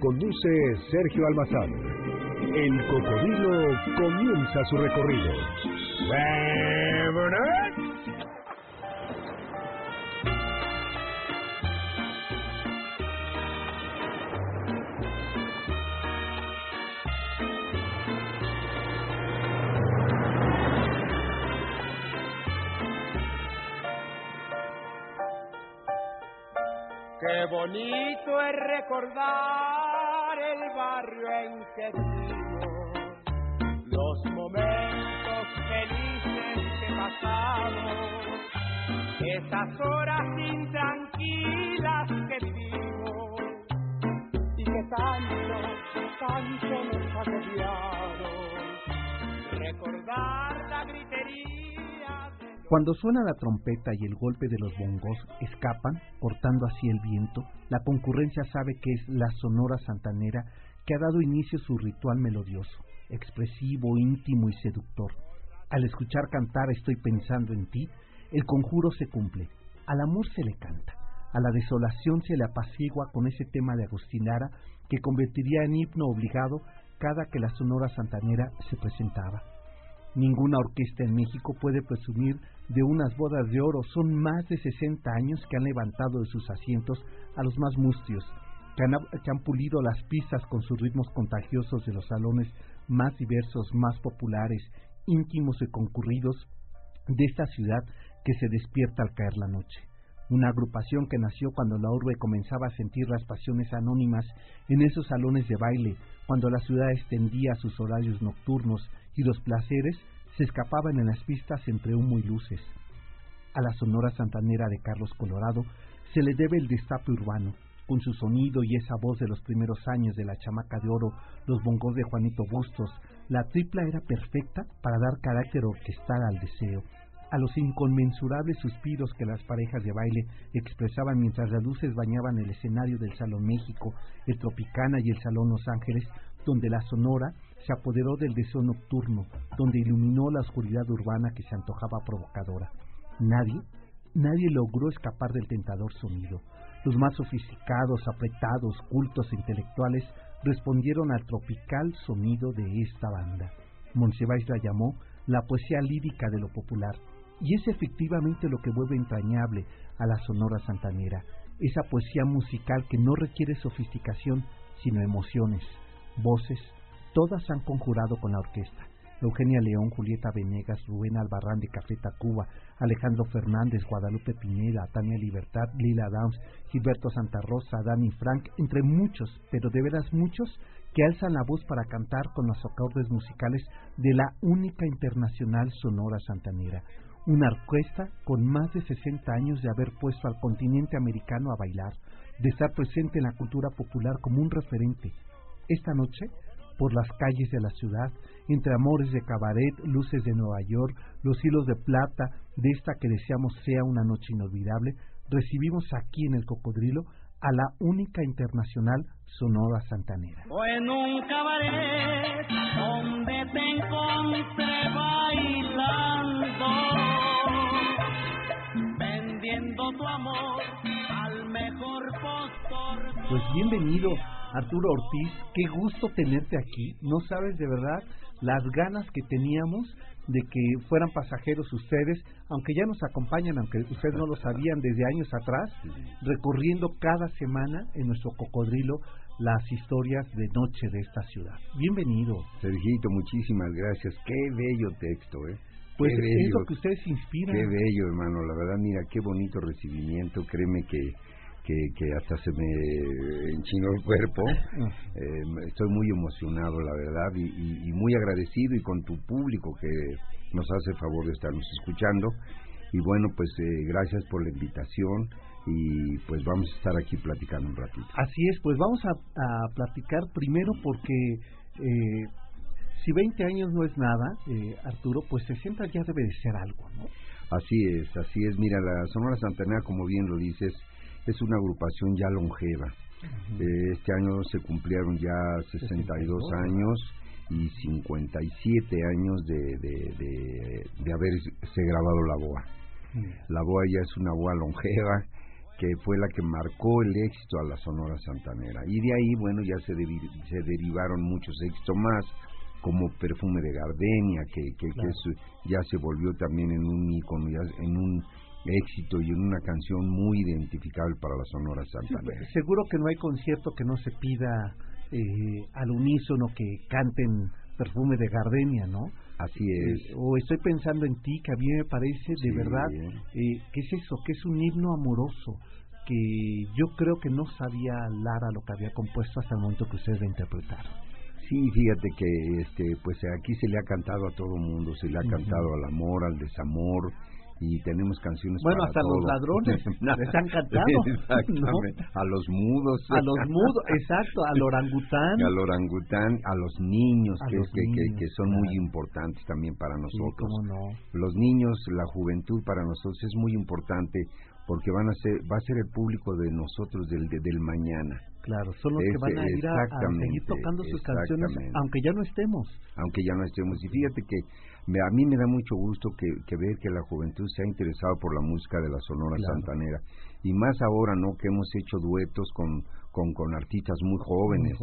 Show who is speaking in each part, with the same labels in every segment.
Speaker 1: Conduce Sergio Almazán. El cocodrilo comienza su recorrido.
Speaker 2: Qué bonito es recordar barrio en que vivimos, los momentos felices que pasamos, esas horas intranquilas que vivimos. Y que tanto, tanto nos agobiaron. Recordar la gritería de
Speaker 3: Cuando suena la trompeta y el golpe de los bongos escapan, cortando así el viento, la concurrencia sabe que es la Sonora Santanera ha dado inicio su ritual melodioso, expresivo, íntimo y seductor. Al escuchar cantar Estoy pensando en ti, el conjuro se cumple. Al amor se le canta, a la desolación se le apacigua con ese tema de Agustín Lara que convertiría en himno obligado cada que la Sonora Santanera se presentaba. Ninguna orquesta en México puede presumir de unas bodas de oro. Son más de 60 años que han levantado de sus asientos a los más mustios, que han, han pulido las pistas con sus ritmos contagiosos de los salones más diversos, más populares, íntimos y concurridos de esta ciudad que se despierta al caer la noche. Una agrupación que nació cuando la urbe comenzaba a sentir las pasiones anónimas en esos salones de baile, cuando la ciudad extendía sus horarios nocturnos y los placeres se escapaban en las pistas entre humo y luces. A la Sonora Santanera de Carlos Colorado se le debe el destape urbano, con su sonido y esa voz de los primeros años de la chamaca de oro, los bongos de Juanito Bustos, la tripla era perfecta para dar carácter orquestal al deseo, a los inconmensurables suspiros que las parejas de baile expresaban mientras las luces bañaban el escenario del Salón México, el Tropicana y el Salón Los Ángeles, donde la sonora se apoderó del deseo nocturno, donde iluminó la oscuridad urbana que se antojaba provocadora. Nadie, nadie logró escapar del tentador sonido. Los más sofisticados, apretados, cultos e intelectuales respondieron al tropical sonido de esta banda. Monsiváis la llamó la poesía lírica de lo popular, y es efectivamente lo que vuelve entrañable a la Sonora Santanera, esa poesía musical que no requiere sofisticación, sino emociones, voces, todas han conjurado con la orquesta. Eugenia León, Julieta Venegas, Rubén Albarrán de Café Tacuba, Alejandro Fernández, Guadalupe Pineda, Tania Libertad, Lila Downs, Gilberto Santa Rosa, Dani Frank, entre muchos, pero de veras muchos, que alzan la voz para cantar con los acordes musicales de la única internacional Sonora Santanera, una orquesta con más de 60 años de haber puesto al continente americano a bailar, de estar presente en la cultura popular como un referente. Esta noche, por las calles de la ciudad, entre amores de cabaret, luces de Nueva York, los hilos de plata de esta que deseamos sea una noche inolvidable, recibimos aquí en el Cocodrilo a la única internacional Sonora Santanera.
Speaker 2: O en un cabaret donde te encontré bailando, vendiendo tu amor al mejor postor.
Speaker 3: Pues bienvenido, Arturo Ortiz, qué gusto tenerte aquí. No sabes de verdad las ganas que teníamos de que fueran pasajeros ustedes, aunque ya nos acompañan, aunque ustedes no lo sabían desde años atrás, recorriendo cada semana en nuestro cocodrilo las historias de noche de esta ciudad. Bienvenido.
Speaker 4: Sergito, muchísimas gracias. Qué bello texto, ¿eh?
Speaker 3: Pues
Speaker 4: qué
Speaker 3: es
Speaker 4: bello,
Speaker 3: lo que ustedes inspiran.
Speaker 4: Qué bello, hermano. La verdad, mira, qué bonito recibimiento. Créeme que, que, que hasta se me enchinó el cuerpo. Eh, estoy muy emocionado, la verdad, y, y, y muy agradecido y con tu público que nos hace el favor de estarnos escuchando. Y bueno, pues eh, gracias por la invitación. y pues vamos a estar aquí platicando un ratito.
Speaker 3: Así es, pues vamos a, a platicar primero porque eh, si 20 años no es nada, eh, Arturo, pues 60 ya debe de ser algo, ¿no?
Speaker 4: Así es, así es. Mira, la Sonora Santanera, como bien lo dices, es una agrupación ya longeva. Eh, este año se cumplieron ya 62 años y 57 años de, de, de, de haberse grabado la boa. La boa ya es una boa longeva que fue la que marcó el éxito a la Sonora Santanera. Y de ahí, bueno, ya se, se derivaron muchos éxitos más, como Perfume de Gardenia, que, que, ya se volvió también en un icono, en un éxito y en una canción muy identificable para la Sonora Santanera.
Speaker 3: seguro que no hay concierto que no se pida eh, al unísono que canten Perfume de Gardenia, ¿no?
Speaker 4: Así es.
Speaker 3: o estoy pensando en ti, que a mí me parece de verdad, eh, ¿qué es eso? Que es un himno amoroso, que yo creo que no sabía Lara lo que había compuesto hasta el momento que ustedes la interpretaron.
Speaker 4: Sí, fíjate que este, pues aquí se le ha cantado a todo mundo, se le ha cantado al amor, al desamor, y tenemos canciones
Speaker 3: bueno
Speaker 4: para
Speaker 3: hasta los ladrones les han cantado
Speaker 4: exactamente a los mudos.
Speaker 3: A los mudos exacto al orangután.
Speaker 4: Al orangután a los niños que, que, que, son muy importantes también para nosotros.
Speaker 3: sí, no.
Speaker 4: los niños la juventud para nosotros es muy importante porque van a ser va a ser el público de nosotros del del mañana.
Speaker 3: Claro, son los que van a ir a, seguir tocando sus canciones, aunque ya no estemos.
Speaker 4: Aunque ya no estemos. Y fíjate que a mí me da mucho gusto que, que, ver que la juventud se ha interesado por la música de la Sonora Santanera. Y más ahora, ¿no? Que hemos hecho duetos con, con, con artistas muy jóvenes,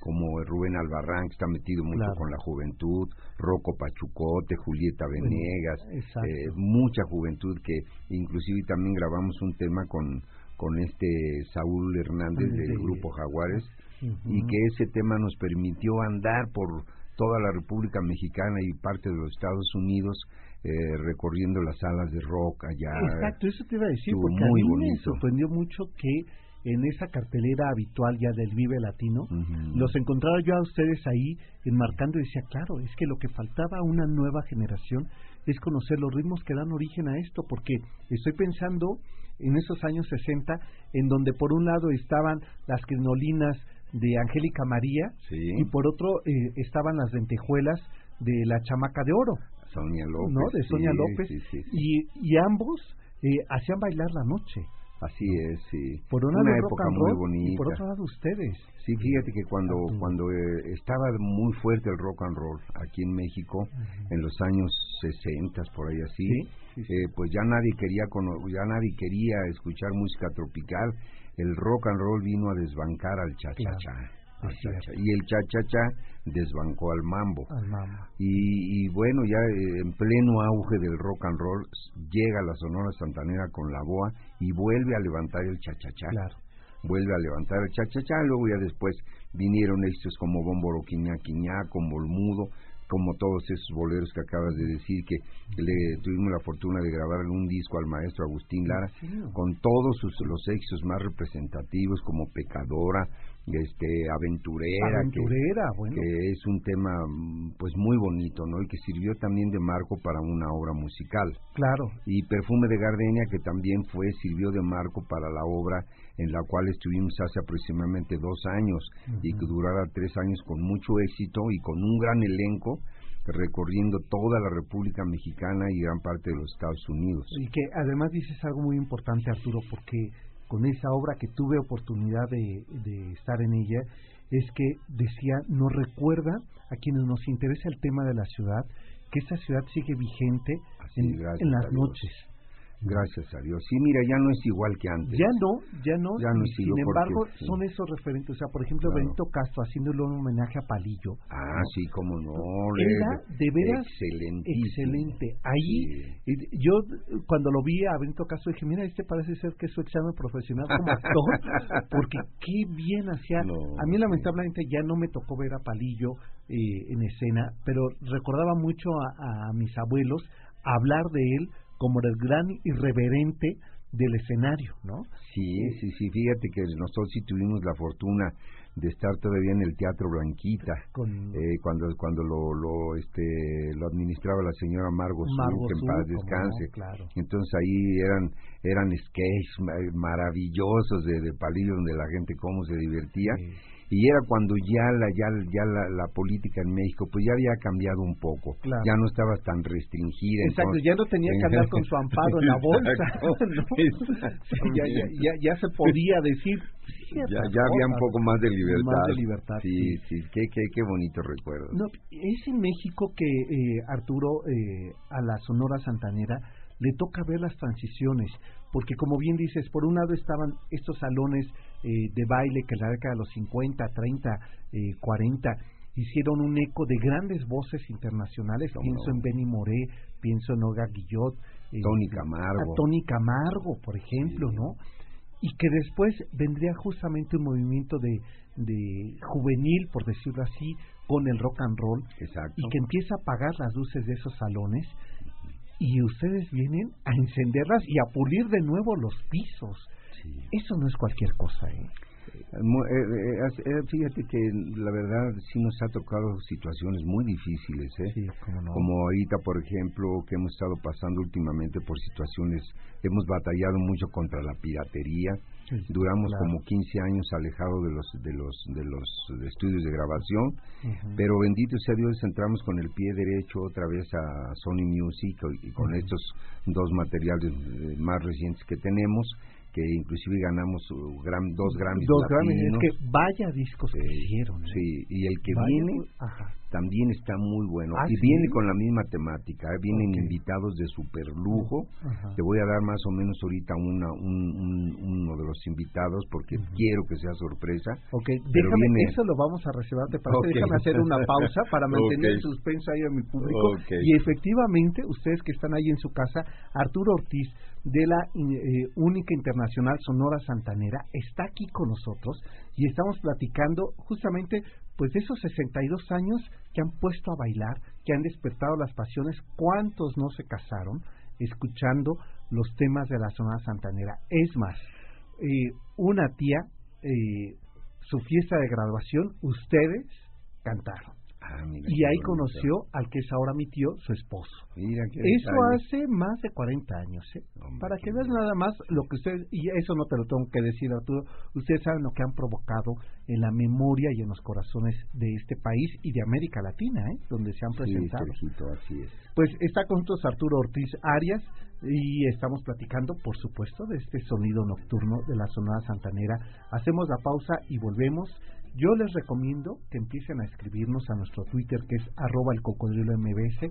Speaker 4: como Rubén Albarrán, que está metido mucho con la juventud, Rocco Pachucote, Julieta Venegas, eh, mucha juventud que inclusive también grabamos un tema con con este Saúl Hernández del grupo Jaguares y que ese tema nos permitió andar por toda la República Mexicana y parte de los Estados Unidos eh, recorriendo las salas de rock allá.
Speaker 3: Exacto, eso te iba a decir, porque a mí me sorprendió mucho que en esa cartelera habitual ya del Vive Latino, los encontraba yo a ustedes ahí enmarcando y decía, claro, es que lo que faltaba a una nueva generación es conocer los ritmos que dan origen a esto, porque estoy pensando en esos años 60, en donde por un lado estaban las crinolinas de Angélica María y por otro eh, estaban las lentejuelas de la chamaca de oro.
Speaker 4: Sonia López.
Speaker 3: ¿no? De Sonia López. y, y ambos eh, hacían bailar la noche.
Speaker 4: Así es, sí.
Speaker 3: Por una, época muy bonita. Y por otro lado ustedes.
Speaker 4: Sí, fíjate que cuando cuando eh, estaba muy fuerte el rock and roll aquí en México, en los años 60, por ahí así, eh, pues ya nadie quería ya nadie quería escuchar música tropical. El rock and roll vino a desbancar al cha-cha-cha. Y el cha-cha-cha desbancó al mambo. Y, bueno, ya eh, en pleno auge del rock and roll, llega la Sonora Santanera con la boa y vuelve a levantar el cha-cha-cha. Vuelve a levantar el cha-cha-cha. Luego ya después vinieron estos como Bomboro Quiñá Quiñá, con Bolmudo, como todos esos boleros que acabas de decir, que le tuvimos la fortuna de grabar un disco al maestro Agustín Lara, con todos sus, los éxitos más representativos, como Pecadora, este aventurera, que, es un tema pues muy bonito, ¿no? Y que sirvió también de marco para una obra musical.
Speaker 3: Claro.
Speaker 4: Y Perfume de Gardenia que también fue sirvió de marco para la obra en la cual estuvimos hace aproximadamente dos años y que durara tres años con mucho éxito y con un gran elenco recorriendo toda la República Mexicana y gran parte de los Estados Unidos.
Speaker 3: Y que además dices algo muy importante, Arturo, porque con esa obra que tuve oportunidad de, de estar en ella, es que decía, nos recuerda a quienes nos interesa el tema de la ciudad, que esa ciudad sigue vigente en, las noches.
Speaker 4: Gracias a Dios. Sí, mira, ya no es igual que antes.
Speaker 3: Ya no, ya no. Sin embargo, son esos referentes. O sea, por ejemplo, Benito Castro haciéndole un homenaje a Palillo.
Speaker 4: Ah, sí, cómo no.
Speaker 3: Era de veras excelente. Ahí, yo cuando lo vi a Benito Castro dije, mira, este parece ser que es su examen profesional como actor, porque qué bien hacía. a mí lamentablemente ya no me tocó ver a Palillo eh, en escena, pero recordaba mucho a mis abuelos hablar de él como el gran irreverente del escenario, ¿no?
Speaker 4: Sí, sí, sí, fíjate que nosotros sí tuvimos la fortuna de estar todavía en el Teatro Blanquita, eh, cuando cuando lo, lo este lo administraba la señora Margo, que en paz descanse. Entonces ahí eran eran sketches maravillosos de, de Palillo donde la gente cómo se divertía y era cuando ya la ya, ya la, política en México pues ya había cambiado un poco. Ya no estaba tan restringida
Speaker 3: exacto ya no tenía que andar con su amparo en la bolsa ya, ya, ya, se podía decir.
Speaker 4: Ya, ya había un poco más de libertad.
Speaker 3: Más de libertad
Speaker 4: sí. sí, qué, qué, qué bonito recuerdo.
Speaker 3: No, es en México que eh, Arturo eh, a la Sonora Santanera le toca ver las transiciones, porque como bien dices, por un lado estaban estos salones eh, de baile que en la década de los 50, 30, eh, 40 hicieron un eco de grandes voces internacionales, pienso en Benny Moré, pienso en Olga Guillot,
Speaker 4: eh, Tony Camargo.
Speaker 3: Tony Camargo, por ejemplo, ¿no? Y que después vendría justamente un movimiento de, de juvenil, por decirlo así, con el rock and roll,
Speaker 4: Exacto.
Speaker 3: y que empieza a apagar las luces de esos salones y ustedes vienen a encenderlas y a pulir de nuevo los pisos. Eso no es cualquier cosa, ¿eh?
Speaker 4: Eh, eh, eh, fíjate que la verdad sí nos ha tocado situaciones muy difíciles, ¿eh? Como ahorita, por ejemplo, que hemos estado pasando últimamente por situaciones, hemos batallado mucho contra la piratería, duramos como 15 años alejados de los de los de los estudios de grabación, pero bendito sea Dios entramos con el pie derecho otra vez a Sony Music y con estos dos materiales más recientes que tenemos que inclusive ganamos uh, dos Grammys.
Speaker 3: Dos Grammys, es que vaya discos que hicieron.
Speaker 4: ¿eh? Sí, y el que viene también está muy bueno. Ah, y viene con la misma temática, ¿eh? vienen invitados de super lujo. Te voy a dar más o menos ahorita una, un, uno de los invitados porque quiero que sea sorpresa.
Speaker 3: Ok, déjame, eso lo vamos a reservar, ¿te parece? Déjame hacer una pausa para mantener el suspenso ahí a mi público. Y efectivamente, ustedes que están ahí en su casa, Arturo Ortiz, de la eh, única internacional Sonora Santanera está aquí con nosotros y estamos platicando justamente pues de esos 62 años que han puesto a bailar, que han despertado las pasiones, cuántos no se casaron escuchando los temas de la Sonora Santanera. Es más, eh, una tía, eh, su fiesta de graduación, ustedes cantaron. Ah, y ahí conoció al que es ahora mi tío, su esposo. eso hace más de 40 años. ¿eh? Para que veas nada más lo que ustedes, y eso no te lo tengo que decir Arturo, ustedes saben lo que han provocado en la memoria y en los corazones de este país y de América Latina, ¿eh? donde se han presentado.
Speaker 4: así es.
Speaker 3: Pues está con nosotros Arturo Ortiz Arias y estamos platicando, por supuesto, de este sonido nocturno de la Sonora Santanera. Hacemos la pausa y volvemos. Yo les recomiendo que empiecen a escribirnos a nuestro Twitter que es arroba el cocodrilo mbs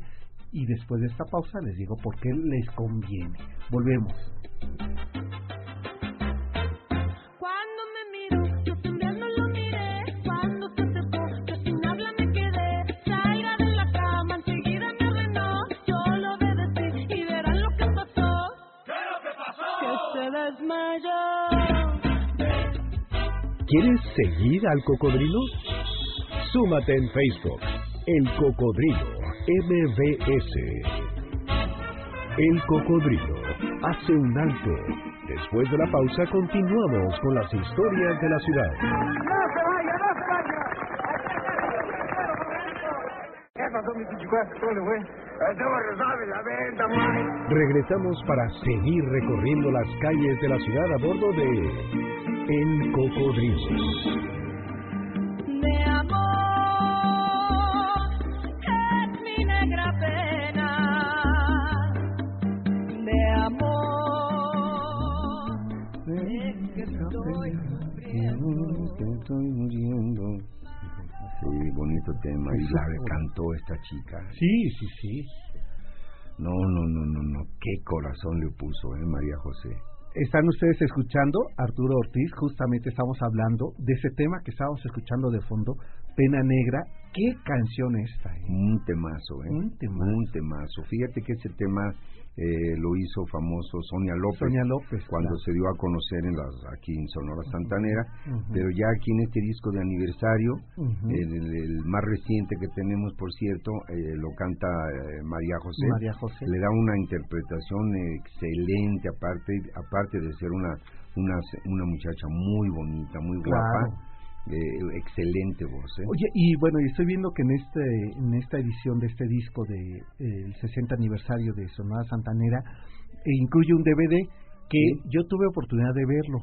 Speaker 3: y después de esta pausa les digo por qué les conviene. Volvemos.
Speaker 5: Cuando me
Speaker 1: ¿Quieres seguir al cocodrilo? Súmate en Facebook, El Cocodrilo MBS. El Cocodrilo hace un alto. Después de la pausa continuamos con las historias de la ciudad.
Speaker 6: ¡No se vaya, no se vaya! ¿Qué pasó, mi
Speaker 1: Regresamos para seguir recorriendo las calles de la ciudad a bordo de el cocodrilo.
Speaker 5: De amor es mi negra pena. De amor es que estoy muriendo.
Speaker 4: estoy muriendo. Sí, bonito tema. Y la cantó esta chica.
Speaker 3: Sí, sí, sí.
Speaker 4: No, no, no, no, no. Qué corazón le puso, ¿eh, María José?
Speaker 3: Están ustedes escuchando Arturo Ortiz, justamente estamos hablando de ese tema que estábamos escuchando de fondo, Pena Negra. ¿Qué canción es esta? Eh?
Speaker 4: Un temazo, ¿eh? Un temazo. Un temazo. Fíjate que ese tema eh, lo hizo famoso Sonia López,
Speaker 3: Sonia López
Speaker 4: cuando se dio a conocer en las, aquí en Sonora Santanera, pero ya aquí en este disco de aniversario, el, más reciente que tenemos, por cierto, eh, lo canta eh, María, José,
Speaker 3: María José,
Speaker 4: le da una interpretación excelente, aparte aparte de ser una una, una muchacha muy bonita, muy guapa excelente voz. ¿eh?
Speaker 3: Oye, y bueno, estoy viendo que en este en esta edición de este disco de eh, el 60 aniversario de Sonora Santanera eh, incluye un DVD que yo tuve oportunidad de verlo.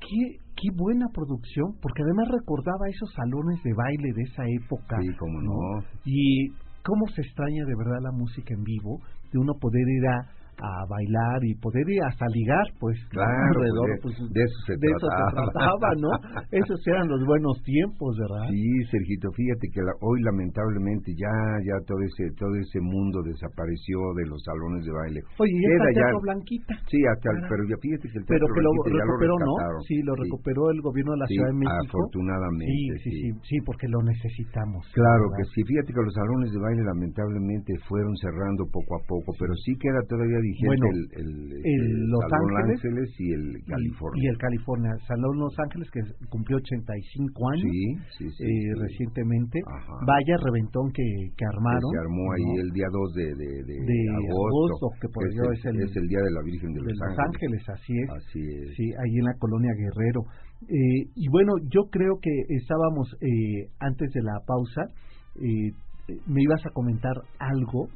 Speaker 3: Qué, qué buena producción, porque además recordaba esos salones de baile de esa época.
Speaker 4: Sí, cómo no.
Speaker 3: Y cómo se extraña de verdad la música en vivo, de uno poder ir a, a bailar y poder ir hasta ligar, pues,
Speaker 4: Claro,
Speaker 3: alrededor,
Speaker 4: pues,
Speaker 3: pues,
Speaker 4: de eso se
Speaker 3: de eso se
Speaker 4: trataba.
Speaker 3: ¿no? Esos eran los buenos tiempos, ¿verdad?
Speaker 4: Sí, Sergito, fíjate que la- hoy lamentablemente ya ya todo ese todo ese mundo desapareció de los salones de baile.
Speaker 3: Oye, y
Speaker 4: Queda
Speaker 3: hasta el
Speaker 4: ya-
Speaker 3: Teatro Blanquita.
Speaker 4: Sí, hasta el- pero ya fíjate que el
Speaker 3: Pero
Speaker 4: Teatro
Speaker 3: que lo
Speaker 4: Blanquita ya
Speaker 3: recuperó, ¿no? Sí, lo recuperó el gobierno de la
Speaker 4: Sí,
Speaker 3: Ciudad de México.
Speaker 4: afortunadamente,
Speaker 3: Sí, sí, sí,
Speaker 4: sí.
Speaker 3: sí, porque lo necesitamos.
Speaker 4: Claro
Speaker 3: ¿verdad?
Speaker 4: que sí, fíjate que los salones de baile lamentablemente fueron cerrando poco a poco, pero sí queda todavía vigente
Speaker 3: Bueno,
Speaker 4: el, el,
Speaker 3: el
Speaker 4: este,
Speaker 3: Los
Speaker 4: Salón
Speaker 3: Ángeles
Speaker 4: y el
Speaker 3: Y-
Speaker 4: California.
Speaker 3: Y, el California. Salón Los Ángeles, que cumplió 85 años
Speaker 4: Sí, sí, sí.
Speaker 3: eh, recientemente.
Speaker 4: Ajá.
Speaker 3: Vaya reventón que, que armaron.
Speaker 4: Que se armó ahí
Speaker 3: ¿no?
Speaker 4: el día 2 de, de, de,
Speaker 3: De agosto, que por
Speaker 4: es,
Speaker 3: ello
Speaker 4: el,
Speaker 3: es el-
Speaker 4: es el día de la Virgen de,
Speaker 3: de Los Ángeles, así es.
Speaker 4: Así es.
Speaker 3: Sí, ahí en la colonia Guerrero. Eh, y bueno, yo creo que estábamos eh, antes de la pausa, eh, me ibas a comentar algo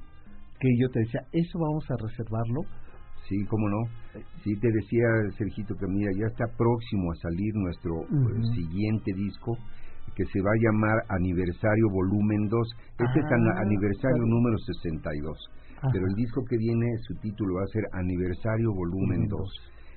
Speaker 3: que yo te decía, eso vamos a reservarlo.
Speaker 4: Sí, cómo no. Sí, te decía, Sergito, que mira, ya está próximo a salir nuestro eh, siguiente disco que se va a llamar Aniversario Volumen 2. Este es
Speaker 3: Ah,
Speaker 4: an- aniversario
Speaker 3: claro.
Speaker 4: número 62.
Speaker 3: Ajá.
Speaker 4: Pero el disco que viene, su título va a ser Aniversario Volumen
Speaker 3: Volumen
Speaker 4: 2.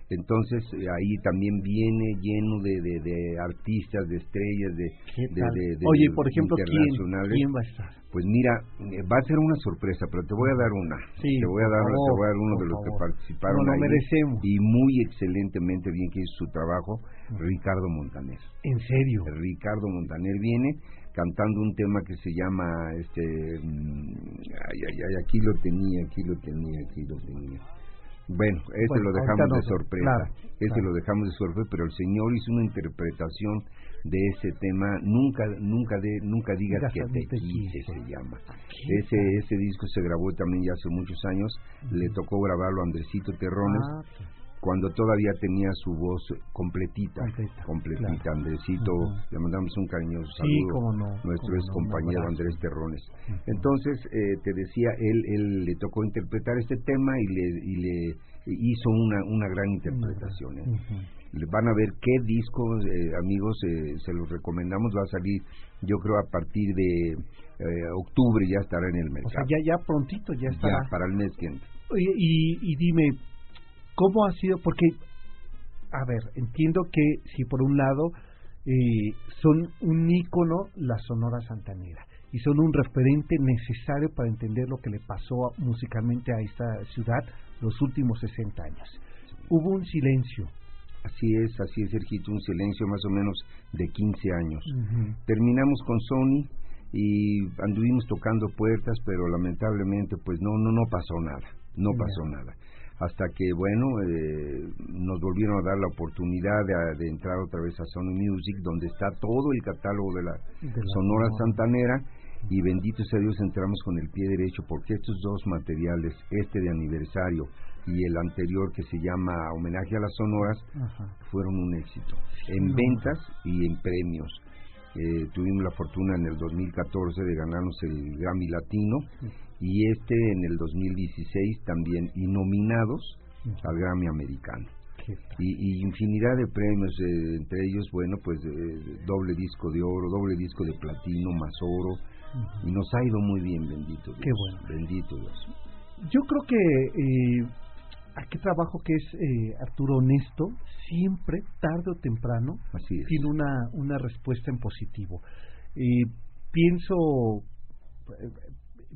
Speaker 4: Entonces eh, ahí también viene lleno de, de, de artistas, de estrellas, de,
Speaker 3: ¿Qué
Speaker 4: de,
Speaker 3: Oye, por ejemplo, ¿quién,
Speaker 4: internacionales.
Speaker 3: ¿quién va a estar?
Speaker 4: Pues mira, eh, va a ser una sorpresa, pero te voy a dar una.
Speaker 3: Sí,
Speaker 4: te voy a dar, te voy a dar uno de los que participaron
Speaker 3: No lo
Speaker 4: ahí
Speaker 3: merecemos.
Speaker 4: y muy excelentemente bien que hizo su trabajo, Ricardo Montaner.
Speaker 3: En serio.
Speaker 4: Ricardo Montaner viene cantando un tema que se llama este mm, ay ay ay aquí lo tenía, aquí lo tenía, aquí lo tenía. Bueno, ese
Speaker 3: Bueno,
Speaker 4: lo dejamos de sorpresa.
Speaker 3: claro,
Speaker 4: ese
Speaker 3: claro.
Speaker 4: lo dejamos de sorpresa, pero el señor hizo una interpretación de ese tema, nunca nunca de nunca digas que te quise se llama.
Speaker 3: ¿Qué
Speaker 4: Ese ese disco se grabó también ya hace muchos años, le tocó grabarlo a Andresito Terrones
Speaker 3: Ah,
Speaker 4: cuando todavía tenía su voz completita, completita,
Speaker 3: claro.
Speaker 4: Andresito, le mandamos un cariñoso
Speaker 3: Sí,
Speaker 4: saludo,
Speaker 3: cómo no,
Speaker 4: nuestro
Speaker 3: cómo
Speaker 4: ex compañero. Andrés Terrones. Entonces, eh, te decía, él, él le tocó interpretar este tema y le, y le hizo una, una gran interpretación. ¿eh? Van a ver qué disco, eh, amigos, eh, se los recomendamos, va a salir, yo creo, a partir de eh, octubre ya estará en el
Speaker 3: O sea,
Speaker 4: mercado.
Speaker 3: ya, ya prontito, ya estará.
Speaker 4: Ya, para el mes siguiente.
Speaker 3: Oye, y, y dime, ¿cómo ha sido? Porque, a ver, entiendo que si por un lado eh, son un ícono la Sonora Santanera y son un referente necesario para entender lo que le pasó musicalmente a esta ciudad los últimos 60 años. Hubo un silencio.
Speaker 4: Así es, así es, Sergito, un silencio más o menos de 15 años. Terminamos con Sony y anduvimos tocando puertas, pero lamentablemente pues no no no pasó nada, no pasó nada. Hasta que bueno, eh, nos volvieron a dar la oportunidad de, de entrar otra vez a Sony Music, donde está todo el catálogo de la,
Speaker 3: De la
Speaker 4: Sonora
Speaker 3: Sonora.
Speaker 4: Santanera y bendito sea Dios entramos con el pie derecho porque estos dos materiales, este de aniversario y el anterior que se llama Homenaje a las Sonoras,
Speaker 3: Ajá.
Speaker 4: fueron un éxito en ventas y en premios. Eh, tuvimos la fortuna en el 2014 de ganarnos el Grammy Latino y este en el 2016 también y nominados al Grammy Americano. Y, y infinidad de premios, eh, entre ellos, bueno, pues eh, doble disco de oro, doble disco de platino, más oro, y nos ha ido muy bien, bendito Dios.
Speaker 3: Qué bueno.
Speaker 4: Bendito Dios.
Speaker 3: Yo creo que eh, aquel trabajo que es eh, Arturo Honesto, siempre, tarde o temprano,
Speaker 4: Así
Speaker 3: tiene una, una respuesta en positivo. Eh, pienso,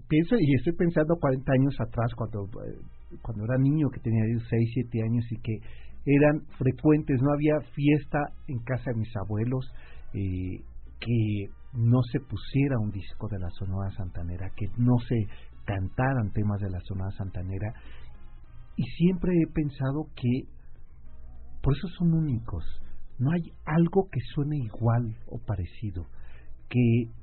Speaker 3: pienso y estoy pensando 40 años atrás, cuando, eh, cuando era niño, que tenía 6, 7 años y que eran frecuentes, no había fiesta en casa de mis abuelos eh, que no se pusiera un disco de la Sonora Santanera, que no se cantaran temas de la Sonora Santanera. Y siempre he pensado que por eso son únicos. No hay algo que suene igual o parecido, que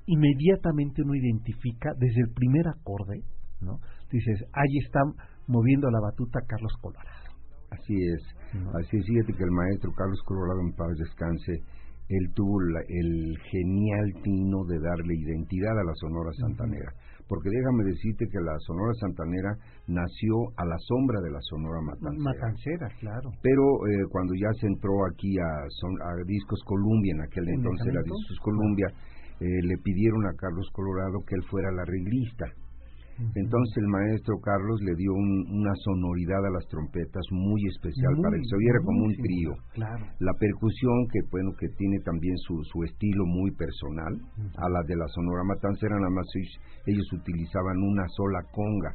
Speaker 3: inmediatamente uno identifica desde el primer acorde, ¿no? Dices, ahí está moviendo la batuta Carlos Colorado.
Speaker 4: Así es.
Speaker 3: No.
Speaker 4: Así es, fíjate que el maestro Carlos Colorado en paz descanse él tuvo la- el genial tino de darle identidad a la Sonora Santanera. Porque déjame decirte que la Sonora Santanera nació a la sombra de la Sonora Matancera.
Speaker 3: Matancera, claro.
Speaker 4: Pero eh, cuando ya se entró aquí a, son- a Discos Columbia, en aquel
Speaker 3: ¿En
Speaker 4: entonces era? Discos Columbia, eh, le pidieron a Carlos Colorado que él fuera la arreglista. Entonces el maestro Carlos le dio un- una sonoridad a las trompetas muy especial
Speaker 3: Muy,
Speaker 4: para que se oyera como un trío.
Speaker 3: Claro.
Speaker 4: La percusión, que bueno, que tiene también su, su estilo muy personal, a la de la Sonora Matancera, nada más ellos, utilizaban una sola conga.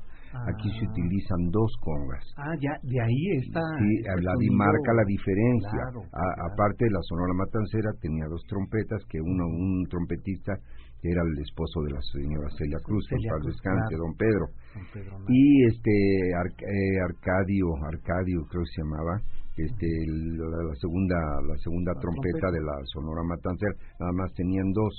Speaker 4: Aquí se
Speaker 3: Ah.
Speaker 4: utilizan dos congas.
Speaker 3: Ah, ya, de ahí está.
Speaker 4: Sí,
Speaker 3: este
Speaker 4: la
Speaker 3: sonido.
Speaker 4: marca la diferencia.
Speaker 3: Claro,
Speaker 4: A-
Speaker 3: claro.
Speaker 4: Aparte, la Sonora Matancera tenía dos trompetas, que uno, un trompetista que era el esposo de la señora Celia Cruz,
Speaker 3: Celia Cruz,
Speaker 4: descanse,
Speaker 3: claro.
Speaker 4: don Pedro.
Speaker 3: Don Pedro Nava.
Speaker 4: Y este eh, Arcadio, Arcadio creo que se llamaba, este el- la, la segunda la segunda
Speaker 3: La
Speaker 4: trompeta,
Speaker 3: trompeta.
Speaker 4: de la Sonora Matancera, nada más tenían dos,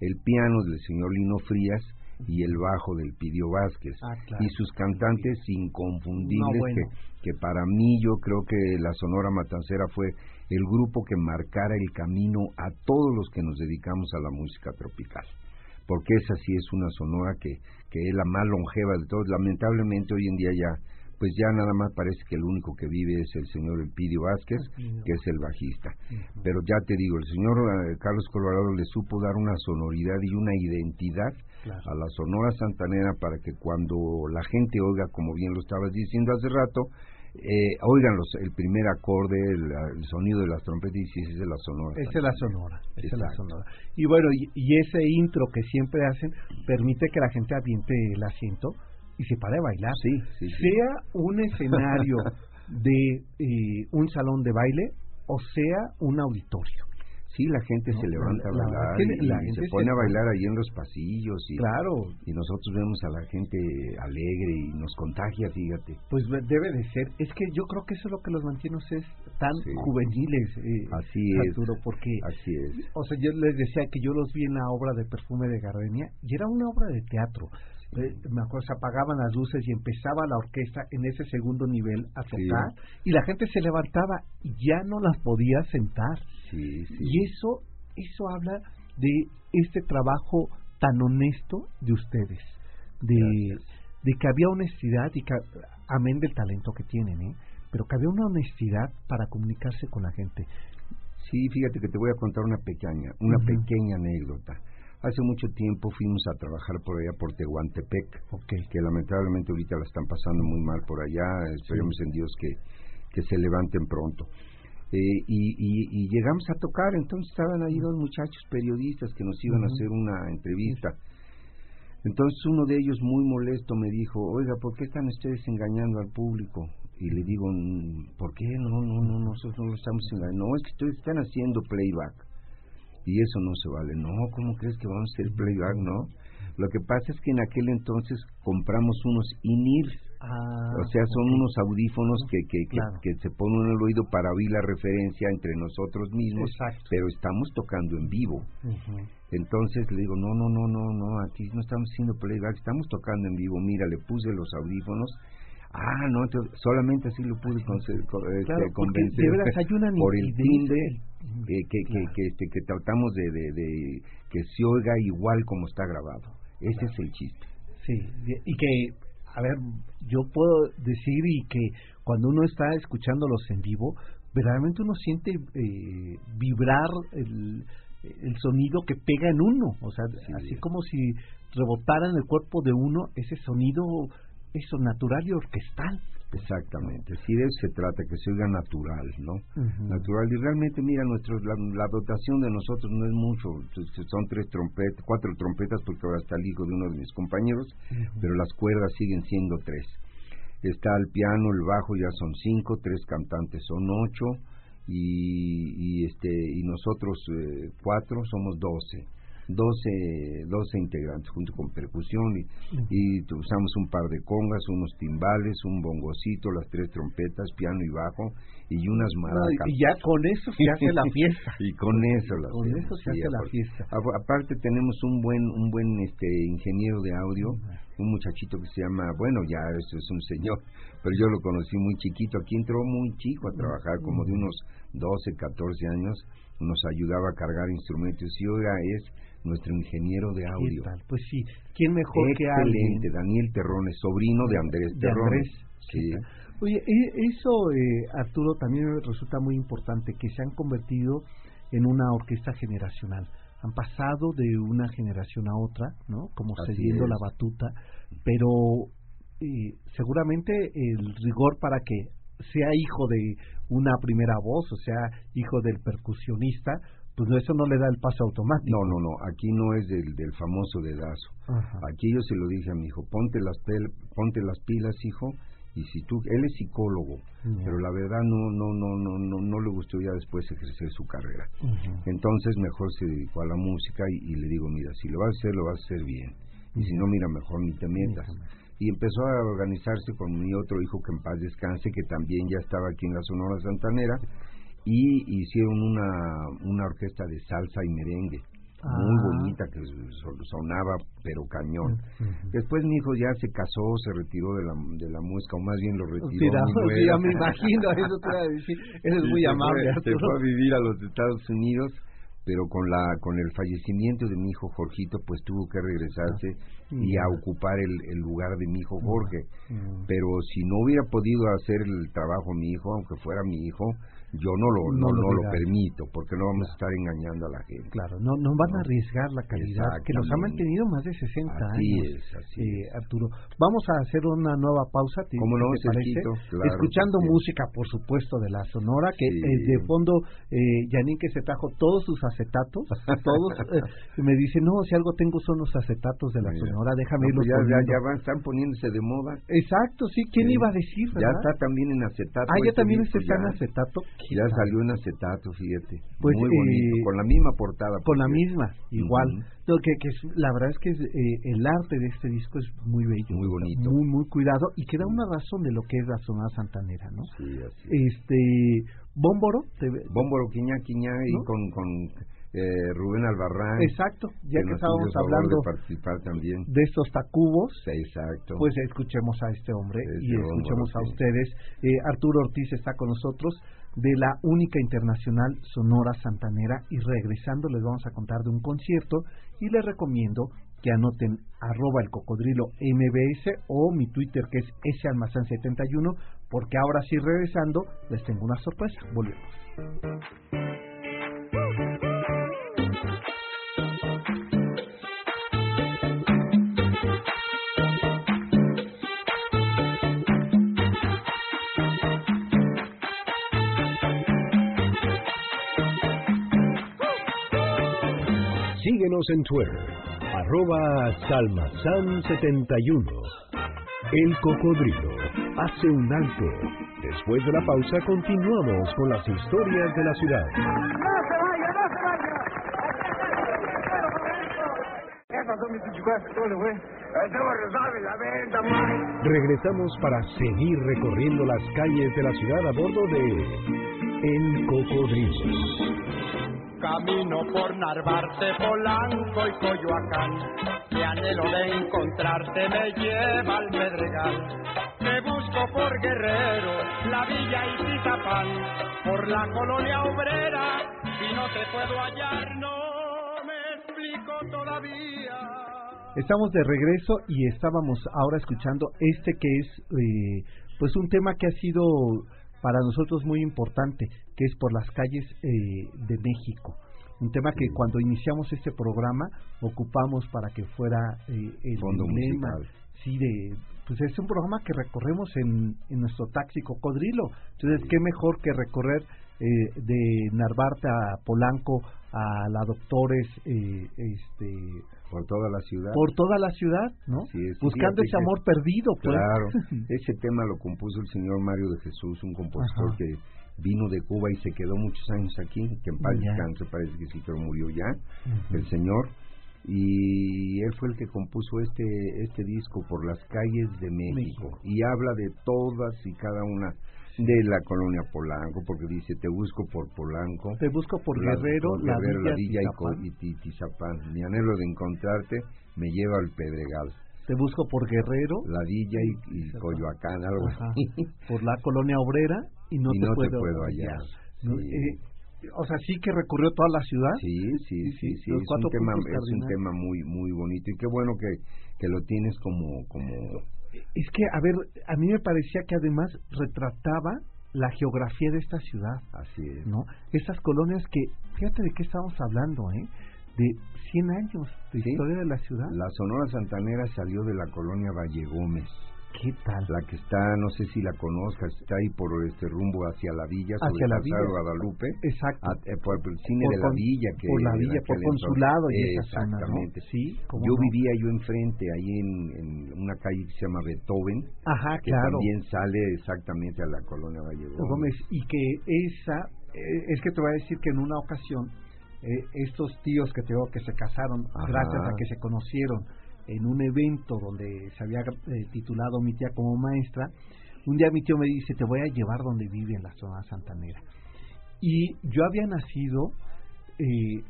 Speaker 4: el piano del señor Lino Frías y el bajo del Pidio Vázquez.
Speaker 3: Ah, claro.
Speaker 4: Y sus cantantes inconfundibles
Speaker 3: No, bueno.
Speaker 4: que, que para mí yo creo que la Sonora Matancera fue el grupo que marcara el camino a todos los que nos dedicamos a la música tropical. Porque esa sí es una sonora que, que es la más longeva de todos. Lamentablemente hoy en día ya, pues ya nada más parece que el único que vive es el señor Elpidio Vázquez, que es el bajista. Pero ya te digo, el señor eh, Carlos Colorado le supo dar una sonoridad y una identidad
Speaker 3: Claro.
Speaker 4: a la Sonora Santanera para que cuando la gente oiga, como bien lo estabas diciendo hace rato, eh, oigan los, el primer acorde, el, el sonido de las trompetas y es la Sonora.
Speaker 3: Esa es la
Speaker 4: Santanera".
Speaker 3: sonora, es la sonora. Y bueno, y, y ese intro que siempre hacen permite que la gente aviente el asiento y se pare a bailar.
Speaker 4: Sí, sí, sí.
Speaker 3: Sea un escenario de eh, un salón de baile o sea un auditorio.
Speaker 4: Sí, la gente
Speaker 3: No,
Speaker 4: se levanta a
Speaker 3: la- la-
Speaker 4: bailar
Speaker 3: la
Speaker 4: y,
Speaker 3: la
Speaker 4: y se pone a bailar ahí en los pasillos y,
Speaker 3: Claro,
Speaker 4: y nosotros vemos a la gente alegre y nos contagia, fíjate.
Speaker 3: pues debe de ser. Es que yo creo que eso es lo que los mantiene ustedes tan
Speaker 4: Sí.
Speaker 3: juveniles, eh,
Speaker 4: Así es.
Speaker 3: Arturo, porque
Speaker 4: Así es.
Speaker 3: O sea, yo les decía que yo los vi en la obra de Perfume de Gardenia y era una obra de teatro. Eh, me acuerdo, se apagaban las luces y empezaba la orquesta en ese segundo nivel a
Speaker 4: Sí.
Speaker 3: tocar y la gente se levantaba y ya no las podía sentar.
Speaker 4: Sí, sí.
Speaker 3: Y eso, eso habla de este trabajo tan honesto de ustedes, de,
Speaker 4: Gracias.
Speaker 3: de que había honestidad y que, amén del talento que tienen, ¿eh? pero que había una honestidad para comunicarse con la gente.
Speaker 4: Sí, fíjate que te voy a contar una pequeña, una pequeña anécdota. Hace mucho tiempo fuimos a trabajar por allá por Tehuantepec, que lamentablemente ahorita la están pasando muy mal por allá. Esperemos en Dios que, que se levanten pronto. Eh, y, y, y llegamos a tocar, entonces estaban ahí dos muchachos periodistas que nos iban a hacer una entrevista. Entonces uno de ellos muy molesto me dijo, oiga, ¿por qué están ustedes engañando al público? Y le digo, "Mm, ¿por qué? No, no, no, nosotros no lo estamos engañando. No, es que ustedes están haciendo playback. Y eso no se vale. No, ¿cómo crees que vamos a hacer playback? No. Lo que pasa es que en aquel entonces compramos unos in-ears.
Speaker 3: Ah,
Speaker 4: O sea, son unos audífonos que, que, que,
Speaker 3: Claro.
Speaker 4: que se ponen en el oído para oír la referencia entre nosotros mismos,
Speaker 3: Exacto.
Speaker 4: pero estamos tocando en vivo. Entonces le digo, no, no, no, no, no, aquí no estamos haciendo playback, estamos tocando en vivo. Mira, le puse los audífonos. Ah, no, entonces, solamente así lo pude este,
Speaker 3: Claro,
Speaker 4: convencer
Speaker 3: de veras hay una
Speaker 4: por el timbre eh, que, que,
Speaker 3: Claro.
Speaker 4: que, este, que tratamos de, de, de que se oiga igual como está grabado. Ese es el chiste.
Speaker 3: Sí, y que, a ver, yo puedo decir y que cuando uno está escuchándolos en vivo, verdaderamente uno siente eh, vibrar el, el sonido que pega en uno, o sea,
Speaker 4: Sí.
Speaker 3: así como si rebotara en el cuerpo de uno ese sonido, eso natural y orquestal.
Speaker 4: Exactamente, sí de eso se trata, que se oiga natural, ¿no? Natural, y realmente, mira, nuestro, la, la dotación de nosotros no es mucho, son tres trompetas, cuatro trompetas, porque ahora está el hijo de uno de mis compañeros, pero las cuerdas siguen siendo tres. Está el piano, el bajo ya son cinco, tres cantantes son ocho, y, y este y nosotros eh, cuatro somos doce. 12, 12 integrantes junto con percusión y, y usamos un par de congas, unos timbales, un bongocito, las tres trompetas, piano y bajo y unas
Speaker 3: No,
Speaker 4: maracas.
Speaker 3: y ya con eso se hace la fiesta.
Speaker 4: y con eso la
Speaker 3: Con eso se
Speaker 4: sí,
Speaker 3: hace la fiesta.
Speaker 4: Aparte tenemos un buen un buen este ingeniero de audio, un muchachito que se llama, bueno, ya es, es un señor, pero yo lo conocí muy chiquito, aquí entró muy chico a trabajar, como de unos 12, 14 años, nos ayudaba a cargar instrumentos y ahora es nuestro ingeniero de
Speaker 3: ¿Qué
Speaker 4: audio.
Speaker 3: tal? Pues sí, ¿quién mejor que alguien?
Speaker 4: Daniel Terrones, sobrino de Andrés
Speaker 3: de
Speaker 4: Terrones.
Speaker 3: Andrés.
Speaker 4: Sí.
Speaker 3: Oye, e- eso, eh, Arturo, también resulta muy importante, que se han convertido en una orquesta generacional. Han pasado de una generación a otra, ¿no? Como
Speaker 4: Así es.
Speaker 3: la batuta, pero eh, seguramente el rigor para que sea hijo de una primera voz, o sea, hijo del percusionista, pues no, eso no le da el paso automático.
Speaker 4: No, no, no, aquí no es del, del famoso dedazo.
Speaker 3: Ajá.
Speaker 4: Aquí yo se lo dije a mi hijo, ponte las, pel- ponte las pilas, hijo, y si tú, él es psicólogo, pero la verdad no, no, no, no, no, no le gustó ya después ejercer su carrera. Entonces mejor se dedicó a la música y, y le digo, mira, si lo vas a hacer, lo vas a hacer bien. Y si no, mira, mejor ni te metas. Y empezó a organizarse con mi otro hijo que en paz descanse, que también ya estaba aquí en la Sonora Santanera, y hicieron una, una orquesta de salsa y merengue. Muy
Speaker 3: Ah.
Speaker 4: bonita, que so- sonaba, pero cañón. Después mi hijo ya se casó, se retiró de la, de la música, o más bien lo retiró.
Speaker 3: Mira,
Speaker 4: mi
Speaker 3: sí, ya me imagino, eso te iba a decir. Eres
Speaker 4: Sí,
Speaker 3: muy
Speaker 4: se
Speaker 3: amable,
Speaker 4: fue- Se fue a vivir a los Estados Unidos, pero con la con el fallecimiento de mi hijo Jorgito, pues tuvo que regresarse y a
Speaker 3: Ah,
Speaker 4: ocupar el, el lugar de mi hijo Jorge.
Speaker 3: Mm.
Speaker 4: Pero si no hubiera podido hacer el trabajo mi hijo, aunque fuera mi hijo, yo no lo
Speaker 3: No
Speaker 4: no,
Speaker 3: lo
Speaker 4: no lo permito, porque no vamos a estar engañando a la gente.
Speaker 3: Claro, no, no van a arriesgar la calidad que nos ha mantenido más de 60
Speaker 4: Así
Speaker 3: años.
Speaker 4: es, así
Speaker 3: eh,
Speaker 4: es.
Speaker 3: Arturo, vamos a hacer una nueva pausa, ¿te,
Speaker 4: ¿Cómo no,
Speaker 3: te parece?
Speaker 4: Claro
Speaker 3: Escuchando música, por supuesto, de la Sonora, que
Speaker 4: Sí.
Speaker 3: eh, de fondo, eh, Yanin que se trajo todos sus acetatos, todos, eh, me dice, no, si algo tengo son los acetatos de la
Speaker 4: Mira.
Speaker 3: Sonora, déjame
Speaker 4: No,
Speaker 3: irlos
Speaker 4: pues ya, ya,
Speaker 3: poniendo".
Speaker 4: ya van, están poniéndose de moda.
Speaker 3: Exacto, sí, ¿quién
Speaker 4: Sí.
Speaker 3: iba a decir,
Speaker 4: Ya
Speaker 3: verdad?
Speaker 4: está también en acetato.
Speaker 3: Ah, ya
Speaker 4: este
Speaker 3: también
Speaker 4: disco,
Speaker 3: está en
Speaker 4: ya.
Speaker 3: acetato. ¿Qué
Speaker 4: Ya salió en acetato, fíjate.
Speaker 3: Pues,
Speaker 4: Muy bonito,
Speaker 3: eh,
Speaker 4: con la misma portada.
Speaker 3: Con la misma, igual. Lo que, que es- la verdad es que es, eh, el arte de este disco es muy bello.
Speaker 4: Muy bonito.
Speaker 3: Muy, muy cuidado y que da una razón de lo que es la Sonora Santanera, ¿no?
Speaker 4: Sí, así es.
Speaker 3: Este, Bómboro, te-
Speaker 4: Bómboro Quiñá Quiñá y
Speaker 3: ¿No?
Speaker 4: con, con eh, Rubén Albarrán.
Speaker 3: exacto, ya que
Speaker 4: nos
Speaker 3: estábamos hablando
Speaker 4: de participar también.
Speaker 3: de estos tacubos,
Speaker 4: Sí, exacto.
Speaker 3: pues escuchemos a este hombre
Speaker 4: Este
Speaker 3: y escuchemos a
Speaker 4: sí.
Speaker 3: ustedes. Eh, Arturo Ortiz está con nosotros de la única internacional Sonora Santanera y regresando les vamos a contar de un concierto y les recomiendo que anoten arroba el cocodrilo mbs o mi Twitter que es salmazán71 porque ahora sí regresando les tengo una sorpresa. Volvemos.
Speaker 1: En Twitter, arroba salmazán71. El cocodrilo hace un alto. Después de la pausa continuamos con las historias de la ciudad. Regresamos para seguir recorriendo las calles de la ciudad a bordo de El Cocodrilo.
Speaker 2: Camino por Narvarte, Polanco y Coyoacán. Mi anhelo de encontrarte me lleva al Pedregal. Te busco por Guerrero, la Villa y Tizapán. Por la colonia obrera, y no te puedo hallar, no me explico todavía.
Speaker 3: Estamos de regreso y estábamos ahora escuchando este que es eh, pues un tema que ha sido para nosotros muy importante, que es por las calles eh, de México. Un tema que cuando iniciamos este programa ocupamos para que fuera eh, el
Speaker 4: Fondo musical.
Speaker 3: sí, de pues es un programa que recorremos en, en nuestro taxi cocodrilo. Entonces, qué mejor que recorrer eh, de Narvarte a Polanco a la Doctores, eh, este,
Speaker 4: Por toda la ciudad.
Speaker 3: por toda la ciudad, ¿no?
Speaker 4: Sí, sí,
Speaker 3: Buscando ese amor perdido, pues.
Speaker 4: Claro, ese tema lo compuso el señor Mario de Jesús, un compositor
Speaker 3: Ajá.
Speaker 4: que vino de Cuba y se quedó muchos años aquí, que en paz descanse, parece que sí, pero murió ya, el señor. Y él fue el que compuso este este disco por las calles de México.
Speaker 3: México.
Speaker 4: Y habla de todas y cada una de la colonia Polanco, porque dice, te busco por Polanco.
Speaker 3: Te busco por
Speaker 4: la-
Speaker 3: Guerrero,
Speaker 4: por
Speaker 3: la Villa,
Speaker 4: la Villa y,
Speaker 3: Tizapán.
Speaker 4: Mi anhelo de encontrarte me lleva al Pedregal.
Speaker 3: Te busco por Guerrero,
Speaker 4: La Villa y, y. Coyoacán, algo así.
Speaker 3: por la colonia obrera y no,
Speaker 4: Y
Speaker 3: te,
Speaker 4: no te
Speaker 3: puedo,
Speaker 4: hallar.
Speaker 3: ¿no?
Speaker 4: Sí.
Speaker 3: Eh, o sea, sí que recorrió toda la ciudad.
Speaker 4: Sí, sí, sí, sí,
Speaker 3: los
Speaker 4: es, un tema, es un tema muy muy bonito y qué bueno que, que lo tienes como como
Speaker 3: Es que, a ver, a mí me parecía que además retrataba la geografía de esta ciudad,
Speaker 4: así es.
Speaker 3: ¿no? Estas colonias que, fíjate de qué estamos hablando, ¿eh? De 100 años de
Speaker 4: Sí.
Speaker 3: historia de la ciudad.
Speaker 4: La Sonora Santanera salió de la colonia Valle Gómez,
Speaker 3: ¿Qué tal?
Speaker 4: la que está, no sé si la conozcas, está ahí por este rumbo hacia la villa, sobre
Speaker 3: Hacia la villa.
Speaker 4: Guadalupe,
Speaker 3: Exacto.
Speaker 4: a- eh, por el cine
Speaker 3: Por
Speaker 4: de la villa que
Speaker 3: por la villa, por consulado y
Speaker 4: entonces-
Speaker 3: esa zona, ¿no?
Speaker 4: exactamente.
Speaker 3: Sí, ¿cómo
Speaker 4: Yo
Speaker 3: no?
Speaker 4: vivía yo enfrente ahí en, en una calle que se llama Beethoven,
Speaker 3: Ajá,
Speaker 4: que
Speaker 3: claro.
Speaker 4: también sale exactamente a la colonia Valle Gómez.
Speaker 3: Gómez, y que esa, eh, es que te voy a decir que en una ocasión, eh, estos tíos que te digo que se casaron,
Speaker 4: Ajá.
Speaker 3: gracias a que se conocieron en un evento donde se había eh, titulado mi tía como maestra, un día mi tío me dice, te voy a llevar donde vive en la zona santanera. Y yo había nacido eh,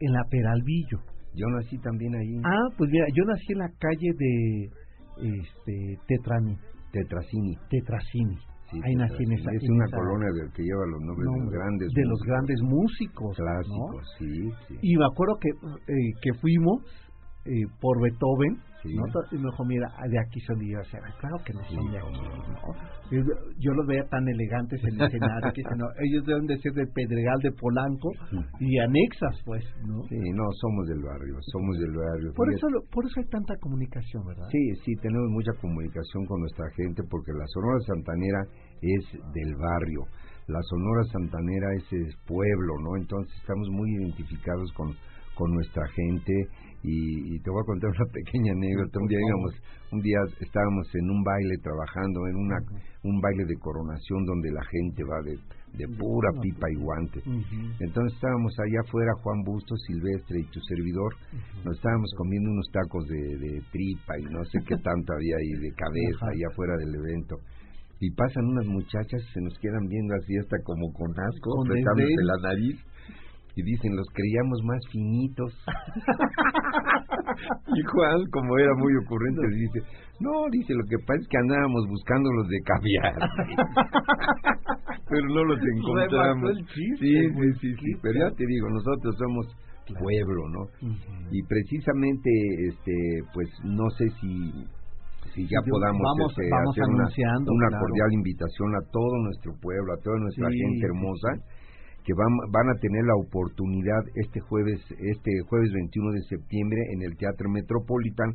Speaker 3: en la Peralvillo.
Speaker 4: Yo nací también ahí,
Speaker 3: Ah, pues mira, yo nací en la calle de este, Tetrani,
Speaker 4: Tetracini.
Speaker 3: Tetracini.
Speaker 4: Sí,
Speaker 3: Ahí nací en esa.
Speaker 4: Es
Speaker 3: en
Speaker 4: una
Speaker 3: esa-
Speaker 4: colonia del que lleva los nombres de los grandes
Speaker 3: de los
Speaker 4: músicos
Speaker 3: grandes músicos ¿no?
Speaker 4: clásicos, sí, sí.
Speaker 3: y me acuerdo que eh, que fuimos eh, por Beethoven
Speaker 4: Sí.
Speaker 3: ¿no? y me dijo mira de aquí son de yo decía, claro que no son de aquí
Speaker 4: no.
Speaker 3: yo, los veía tan elegantes en el escenario que no, ellos deben de ser del Pedregal de Polanco y anexas pues no
Speaker 4: Sí, no, somos del barrio, somos del barrio.
Speaker 3: por eso lo- por eso hay tanta comunicación verdad
Speaker 4: Sí, sí, tenemos mucha comunicación con nuestra gente porque la Sonora Santanera es del barrio. La Sonora Santanera es, es pueblo, ¿no? Entonces estamos muy identificados con, con nuestra gente y, y te voy a contar una pequeña anécdota. Un día, íbamos, un día estábamos en un baile trabajando, en una, un baile de coronación donde la gente va de, de pura pipa y guante. Entonces estábamos allá afuera, Juan Bustos, Silvestre y tu servidor, nos estábamos comiendo unos tacos de, de tripa y no sé qué tanto había ahí de cabeza allá afuera del evento. Y pasan unas muchachas, se nos quedan viendo así hasta como con asco, apretándose la nariz. Y dicen, los creíamos más finitos. y Juan, como era muy ocurrente, dice, no, dice, lo que pasa es que andábamos buscando los de caviar. Pero no los encontramos.
Speaker 3: chiste,
Speaker 4: Sí, sí, sí, sí, pero ya te digo, nosotros somos pueblo, ¿no? Y precisamente, este, pues no sé si si ya podamos
Speaker 3: vamos-
Speaker 4: este,
Speaker 3: vamos
Speaker 4: hacer una, una
Speaker 3: claro.
Speaker 4: cordial invitación a todo nuestro pueblo, a toda nuestra
Speaker 3: Sí,
Speaker 4: gente
Speaker 3: sí,
Speaker 4: hermosa que van, van a tener la oportunidad este jueves este jueves 21 de septiembre en el Teatro Metropolitan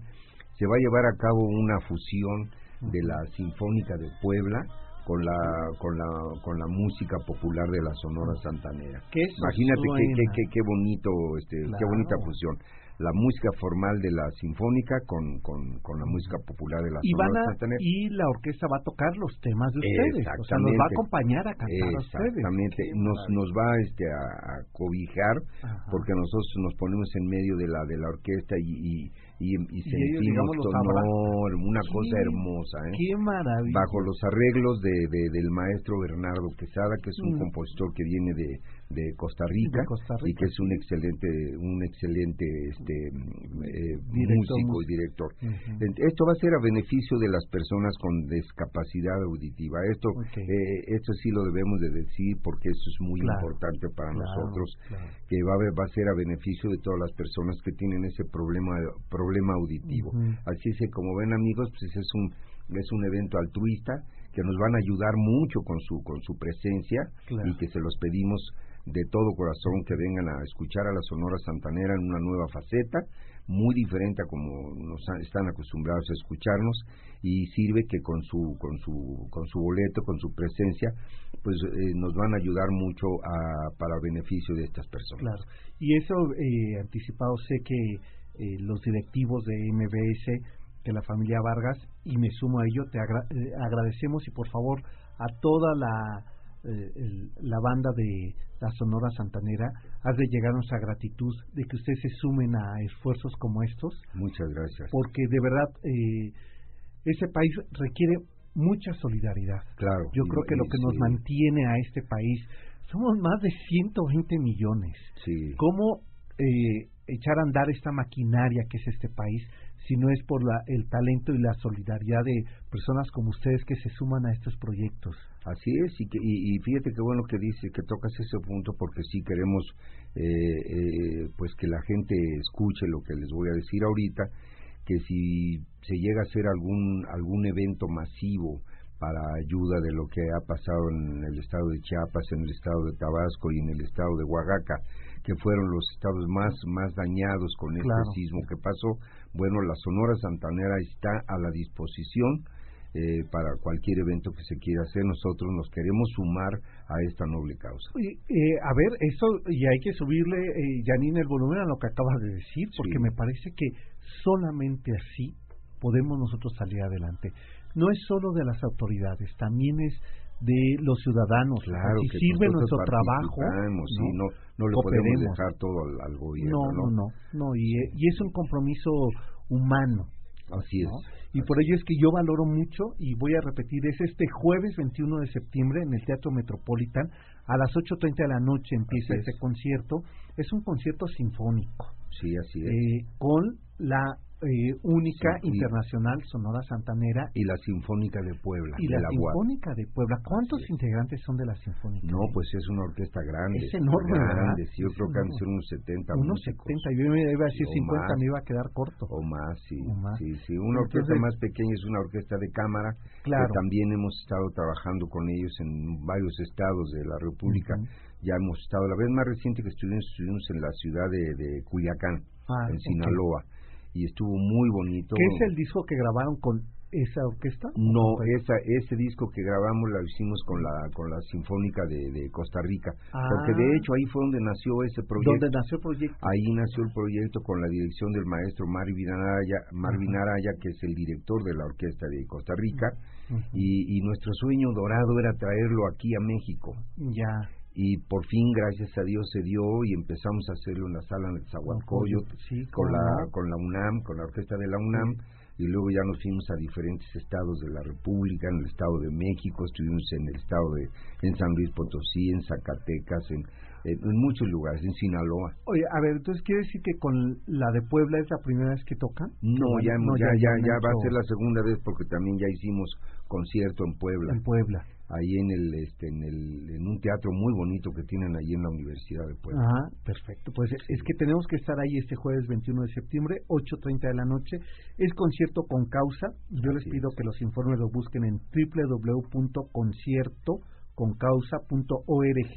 Speaker 4: se va a llevar a cabo una fusión de la Sinfónica de Puebla con la con la con la música popular de la Sonora Santanera. Imagínate qué, qué, qué, qué bonito este qué bonita fusión. La música formal de la sinfónica con, con, con la música popular de la
Speaker 3: y
Speaker 4: Sonora
Speaker 3: y la orquesta va a tocar los temas de ustedes o sea los va a acompañar a cantar a ustedes.
Speaker 4: Exactamente, nos nos va este a, a cobijar
Speaker 3: Ajá.
Speaker 4: porque nosotros nos ponemos en medio de la de la orquesta y y, y, y sentimos no, una cosa hermosa, ¿eh?
Speaker 3: qué maravilla
Speaker 4: bajo los arreglos de, de- del maestro Bernardo Quesada, que es un
Speaker 3: Mm.
Speaker 4: compositor que viene de, de Costa Rica,
Speaker 3: De Costa
Speaker 4: y que es un excelente un excelente este eh, músico y director. Esto va a ser a beneficio de las personas con discapacidad auditiva. Esto eh, esto sí lo debemos de decir porque eso es muy
Speaker 3: Claro,
Speaker 4: importante para
Speaker 3: claro,
Speaker 4: nosotros
Speaker 3: claro.
Speaker 4: que va a, va a ser a beneficio de todas las personas que tienen ese problema problema auditivo. Así es que como ven amigos, pues es un es un evento altruista que nos van a ayudar mucho con su con su presencia y que se los pedimos de todo corazón que vengan a escuchar a la Sonora Santanera en una nueva faceta, muy diferente a como nos están acostumbrados a escucharnos y sirve que con su con su con su boleto, con su presencia, pues eh, nos van a ayudar mucho a, para beneficio de estas personas.
Speaker 3: Claro. Y eso eh, anticipado sé que eh, los directivos de MBS, de la familia Vargas, y me sumo a ello, te agra- eh, agradecemos y por favor a toda la, eh, el- la banda de la Sonora Santanera, haz de llegar nuestra gratitud de que ustedes se sumen a esfuerzos como estos,
Speaker 4: Muchas gracias.
Speaker 3: porque de verdad eh, ese país requiere mucha solidaridad.
Speaker 4: Claro.
Speaker 3: Yo creo que lo que nos mantiene a este país somos más de 120 millones.
Speaker 4: Sí.
Speaker 3: ¿Cómo eh, echar a andar esta maquinaria que es este país si no es por la, el talento y la solidaridad de personas como ustedes que se suman a estos proyectos.
Speaker 4: Así es, y, que, y, fíjate qué bueno que dice, que tocas ese punto, porque sí queremos eh, eh, pues que la gente escuche lo que les voy a decir ahorita, que si se llega a hacer algún, algún evento masivo para ayuda de lo que ha pasado en el estado de Chiapas, en el estado de Tabasco y en el estado de Oaxaca, que fueron los estados más, más dañados con este sismo que pasó, bueno, la Sonora Santanera está a la disposición eh, para cualquier evento que se quiera hacer. Nosotros nos queremos sumar a esta noble causa.
Speaker 3: Eh, a ver, eso, y hay que subirle, eh, Janine, el volumen a lo que acabas de decir, porque me parece que solamente así podemos nosotros salir adelante. No es solo de las autoridades, también es de los ciudadanos.
Speaker 4: Claro,
Speaker 3: si sirve nuestro trabajo,
Speaker 4: ¿no? no, le podemos dejar todo al, gobierno.
Speaker 3: No, no, no, y, y, es un compromiso humano.
Speaker 4: Así es.
Speaker 3: Y por ello es que yo valoro mucho, y voy a repetir, es este jueves 21 de septiembre en el Teatro Metropolitan, a las 8.30 de la noche empieza este concierto. Es un concierto sinfónico.
Speaker 4: Sí, así es.
Speaker 3: Eh, con la eh, única internacional Sonora Santanera.
Speaker 4: y la Sinfónica de Puebla
Speaker 3: y la, Sinfónica de Puebla. ¿cuántos integrantes son de la Sinfónica?
Speaker 4: no pues es una orquesta grande
Speaker 3: es enorme
Speaker 4: grande, sí, yo creo que han sido unos 70
Speaker 3: unos 70 yo me iba a decir 50 me iba a quedar corto.
Speaker 4: O más sí sí sí. Una orquesta más pequeña es una orquesta de cámara claro. que también hemos estado trabajando con ellos en varios estados de la República. Ya hemos estado la vez más reciente que estuvimos estuvimos en la ciudad de, de Culiacán ah, en Sinaloa y estuvo muy bonito.
Speaker 3: ¿Qué es el disco que grabaron con esa orquesta?
Speaker 4: No, esa, ese disco que grabamos lo hicimos con la con la Sinfónica de, de Costa Rica, porque de ah. hecho ahí fue donde nació ese proyecto.
Speaker 3: ¿Dónde nació el proyecto?
Speaker 4: Ahí nació el proyecto con la dirección del maestro Marvin Araya, Marvin Araya que es el director de la orquesta de Costa Rica, y, y nuestro sueño dorado era traerlo aquí a México.
Speaker 3: Ya
Speaker 4: y por fin gracias a Dios se dio y empezamos a hacerlo en la sala de Zahualcoyot con la con la UNAM con la orquesta de la UNAM y luego ya nos fuimos a diferentes estados de la República en el estado de México estuvimos en el estado de en San Luis Potosí en Zacatecas en en, muchos lugares, en Sinaloa.
Speaker 3: Oye, a ver, entonces quiere decir que con la de Puebla es la primera vez que toca?
Speaker 4: No, ya, ya, ya, ya, va a ser la segunda vez porque también ya hicimos concierto en Puebla.
Speaker 3: En Puebla
Speaker 4: ahí en el este en el en un teatro muy bonito que tienen ahí en la Universidad de Puebla.
Speaker 3: Ah, perfecto. Pues es que tenemos que estar ahí este jueves 21 de septiembre, 8:30 de la noche. Es concierto con causa. Yo les pido que los informes los busquen en www.conciertoconcausa.org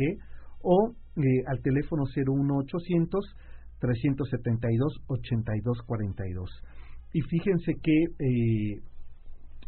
Speaker 3: o eh, al teléfono 01800 372 8242. Y fíjense que eh,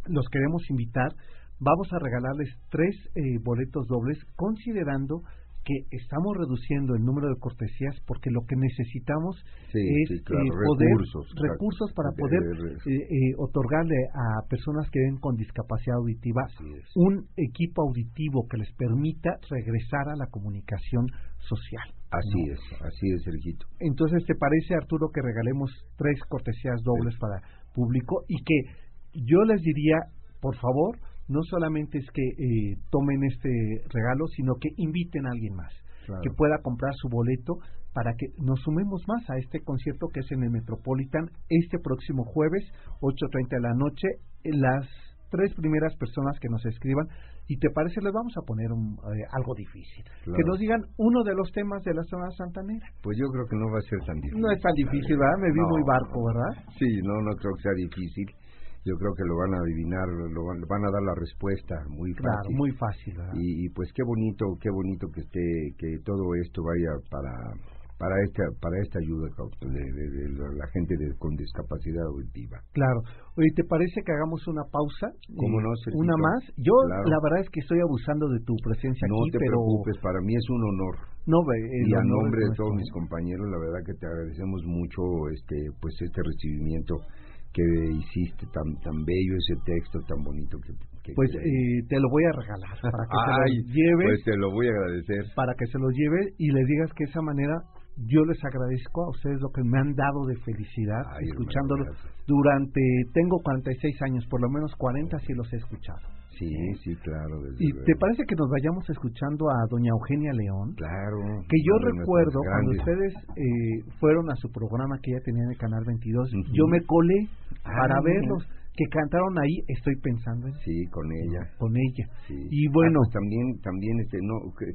Speaker 3: los queremos invitar vamos a regalarles tres eh, boletos dobles considerando que estamos reduciendo el número de cortesías porque lo que necesitamos es eh, poder recursos, para poder eh, otorgarle a personas que ven con discapacidad auditiva un equipo auditivo que les permita regresar a la comunicación social.
Speaker 4: Así es, así es, Sergito.
Speaker 3: Entonces, ¿te parece, Arturo, que regalemos tres cortesías dobles para público y que yo les diría, por favor, no solamente es que eh, tomen este regalo, sino que inviten a alguien más, que pueda comprar su boleto para que nos sumemos más a este concierto que es en el Metropolitan este próximo jueves, 8.30 de la noche. Las tres primeras personas que nos escriban, y te parece, les vamos a poner un, eh, algo difícil. Que nos digan uno de los temas de la zona santanera.
Speaker 4: Pues yo creo que no va a ser tan difícil.
Speaker 3: No es tan difícil, ¿verdad? Me vi muy barco, ¿verdad?
Speaker 4: Sí, no, no creo que sea difícil yo creo que lo van a adivinar, lo van, a dar la respuesta muy fácil.
Speaker 3: Claro, muy fácil.
Speaker 4: Y, pues qué bonito, qué bonito que esté, que todo esto vaya para para esta para esta ayuda de, la gente con discapacidad auditiva.
Speaker 3: Claro. Oye, ¿te parece que hagamos una pausa?
Speaker 4: ¿Cómo no?
Speaker 3: Una más. Yo la verdad es que estoy abusando de tu presencia
Speaker 4: no
Speaker 3: aquí,
Speaker 4: te preocupes, para mí es un honor.
Speaker 3: No,
Speaker 4: y a nombre de todos mis compañeros, la verdad que te agradecemos mucho este pues este recibimiento que hiciste tan tan bello ese texto tan bonito que,
Speaker 3: pues eh, te lo voy a regalar para que se lo lleves.
Speaker 4: pues te lo voy a agradecer.
Speaker 3: Para que se lo lleve y le digas que de esa manera yo les agradezco a ustedes lo que me han dado de felicidad escuchándolo durante tengo 46 años por lo menos 40 sí los he escuchado
Speaker 4: Sí, sí, claro. Desde
Speaker 3: ¿Y
Speaker 4: luego.
Speaker 3: te parece que nos vayamos escuchando a doña Eugenia León?
Speaker 4: Claro.
Speaker 3: Que yo recuerdo cuando ustedes eh, fueron a su programa que ella tenía en el Canal 22,
Speaker 4: Ujú.
Speaker 3: yo me colé
Speaker 4: Ah,
Speaker 3: para verlos, que cantaron ahí, estoy pensando en
Speaker 4: Sí, con ella.
Speaker 3: con ella.
Speaker 4: Sí.
Speaker 3: Y bueno,
Speaker 4: Ah, pues también, también, este, no, que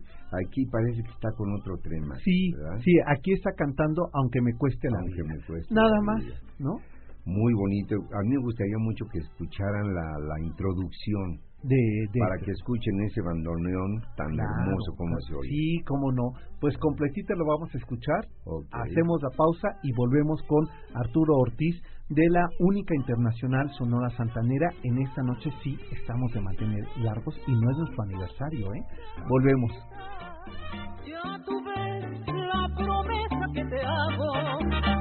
Speaker 4: aquí parece que está con otro tema.
Speaker 3: sí,
Speaker 4: ¿verdad?
Speaker 3: sí, aquí está cantando aunque me cueste la
Speaker 4: Aunque
Speaker 3: vida.
Speaker 4: me cueste
Speaker 3: Nada más,
Speaker 4: vida.
Speaker 3: ¿no?
Speaker 4: Muy bonito. A mí me gustaría mucho que escucharan la, la introducción
Speaker 3: De, de
Speaker 4: para que escuchen ese bandoneón tan
Speaker 3: Claro,
Speaker 4: hermoso como
Speaker 3: claro.
Speaker 4: se oye.
Speaker 3: Sí, cómo no. Pues completita lo vamos a escuchar.
Speaker 4: Ok.
Speaker 3: Hacemos la pausa y volvemos con Arturo Ortiz de la única internacional Sonora Santanera. En esta noche sí estamos de mantener largos y no es nuestro aniversario, ¿eh? Volvemos.
Speaker 5: Ya tú ves la promesa que te hago,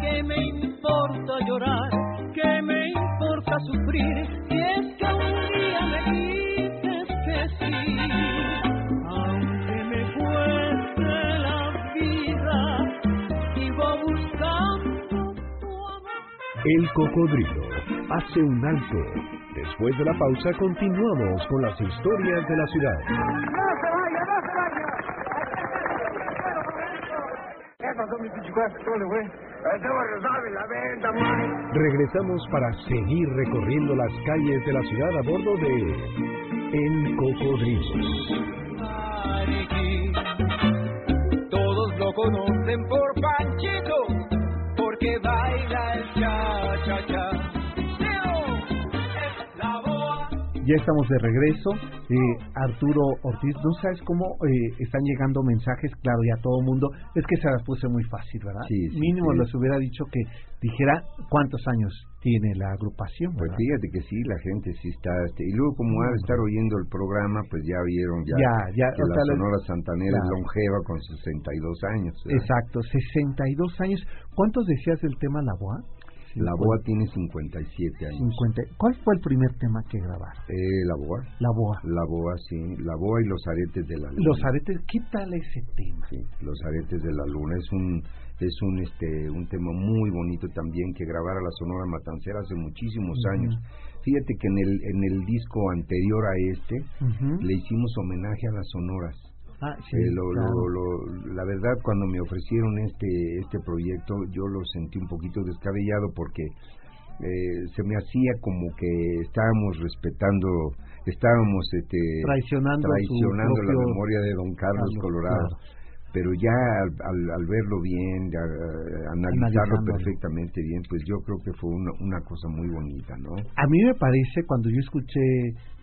Speaker 5: que me importa llorar, que me importa sufrir, y es que un día me
Speaker 1: El cocodrilo hace un alto. Después de la pausa continuamos con las historias de la ciudad.
Speaker 6: ¡No se vaya, no se vaya!
Speaker 1: Regresamos para seguir recorriendo las calles de la ciudad a bordo de El Cocodrilo.
Speaker 2: Mariquí. Todos lo conocen por Panchito,
Speaker 3: Ya estamos de regreso. Eh, Arturo Ortiz, ¿no sabes cómo eh, están llegando mensajes? Claro, ya todo el mundo. Es que se las puse muy fácil, ¿verdad?
Speaker 4: Sí, sí,
Speaker 3: Mínimo
Speaker 4: sí.
Speaker 3: les hubiera dicho que dijera cuántos años tiene la agrupación,
Speaker 4: Pues fíjate que sí, la gente sí está, este, y luego como ha de estar oyendo el programa, pues ya vieron ya,
Speaker 3: Ya, ya,
Speaker 4: que la Sonora Santanera es
Speaker 3: Claro.
Speaker 4: longeva con 62 años. ¿verdad?
Speaker 3: Exacto, 62 años. ¿Cuántos decías del tema La Boa?
Speaker 4: La Boa tiene 57 años.
Speaker 3: 50. ¿Cuál fue el primer tema que grabaron?
Speaker 4: Eh, la Boa,
Speaker 3: La Boa.
Speaker 4: la Boa, sí, la Boa y los aretes de la luna.
Speaker 3: Los aretes, ¿qué tal ese tema?
Speaker 4: Sí, los aretes de la luna es un es un este un tema muy bonito también que grabara la Sonora Matancera hace muchísimos
Speaker 3: Ujú.
Speaker 4: años. Fíjate que en el en el disco anterior a este
Speaker 3: Ujú.
Speaker 4: le hicimos homenaje a las sonoras.
Speaker 3: Ah, sí,
Speaker 4: Eh, lo-
Speaker 3: claro.
Speaker 4: lo- lo- la verdad, cuando me ofrecieron este este proyecto, yo lo sentí un poquito descabellado porque eh, se me hacía como que estábamos respetando, estábamos este,
Speaker 3: Traicionando
Speaker 4: traicionando la
Speaker 3: propio-
Speaker 4: memoria de don Carlos
Speaker 3: Carlos,
Speaker 4: Colorado.
Speaker 3: claro.
Speaker 4: Pero ya al, al- al verlo bien, ya, eh, analizarlo perfectamente bien, pues yo creo que fue una, una cosa muy bonita, ¿no?
Speaker 3: A mí me parece, cuando yo escuché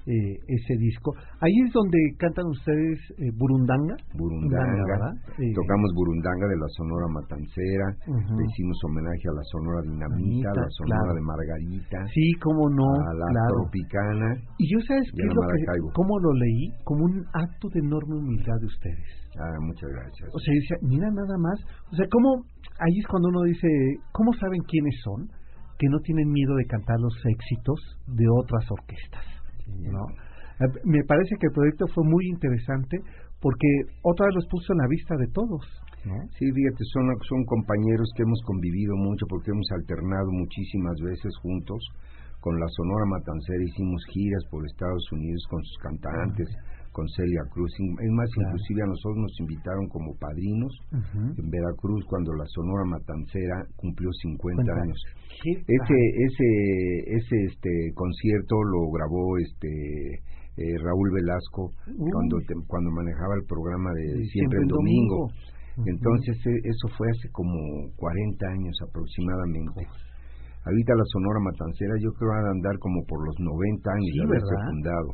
Speaker 3: eh, ese disco, ahí es donde cantan ustedes eh, Burundanga.
Speaker 4: Burundanga,
Speaker 3: ¿verdad? Eh,
Speaker 4: tocamos Burundanga de la Sonora Matancera,
Speaker 3: Ujú.
Speaker 4: le hicimos homenaje a la Sonora Dinamita, a la Sonora
Speaker 3: claro.
Speaker 4: de Margarita,
Speaker 3: Sí, cómo no,
Speaker 4: a la
Speaker 3: claro.
Speaker 4: Tropicana.
Speaker 3: Y yo sabes qué es lo que, cómo lo leí, como un acto de enorme humildad de ustedes.
Speaker 4: Ah, muchas gracias.
Speaker 3: O sea, decía, mira nada más, o sea, cómo, ahí es cuando uno dice, ¿cómo saben quiénes son? Que no tienen miedo de cantar los éxitos de otras orquestas, ¿no? Eh, Me parece que el proyecto fue muy interesante porque otra vez los puso en la vista de todos, ¿no?
Speaker 4: Sí, fíjate, son, son compañeros que hemos convivido mucho porque hemos alternado muchísimas veces juntos. Con la Sonora Matancera hicimos giras por Estados Unidos con sus cantantes, con Celia Cruz. Es más,
Speaker 3: Claro.
Speaker 4: inclusive a nosotros nos invitaron como padrinos en Veracruz cuando la Sonora Matancera cumplió 50
Speaker 3: Cuenta.
Speaker 4: años. Ese ese ese este concierto lo grabó este eh, Raúl Velasco
Speaker 3: Uy.
Speaker 4: cuando te- cuando manejaba el programa de siempre,
Speaker 3: Siempre
Speaker 4: el domingo. Entonces eh, eso fue hace como 40 años aproximadamente. Ahorita la Sonora Matancera yo creo a andar como por los 90 años
Speaker 3: Sí,
Speaker 4: de haberse
Speaker 3: ¿verdad?
Speaker 4: fundado.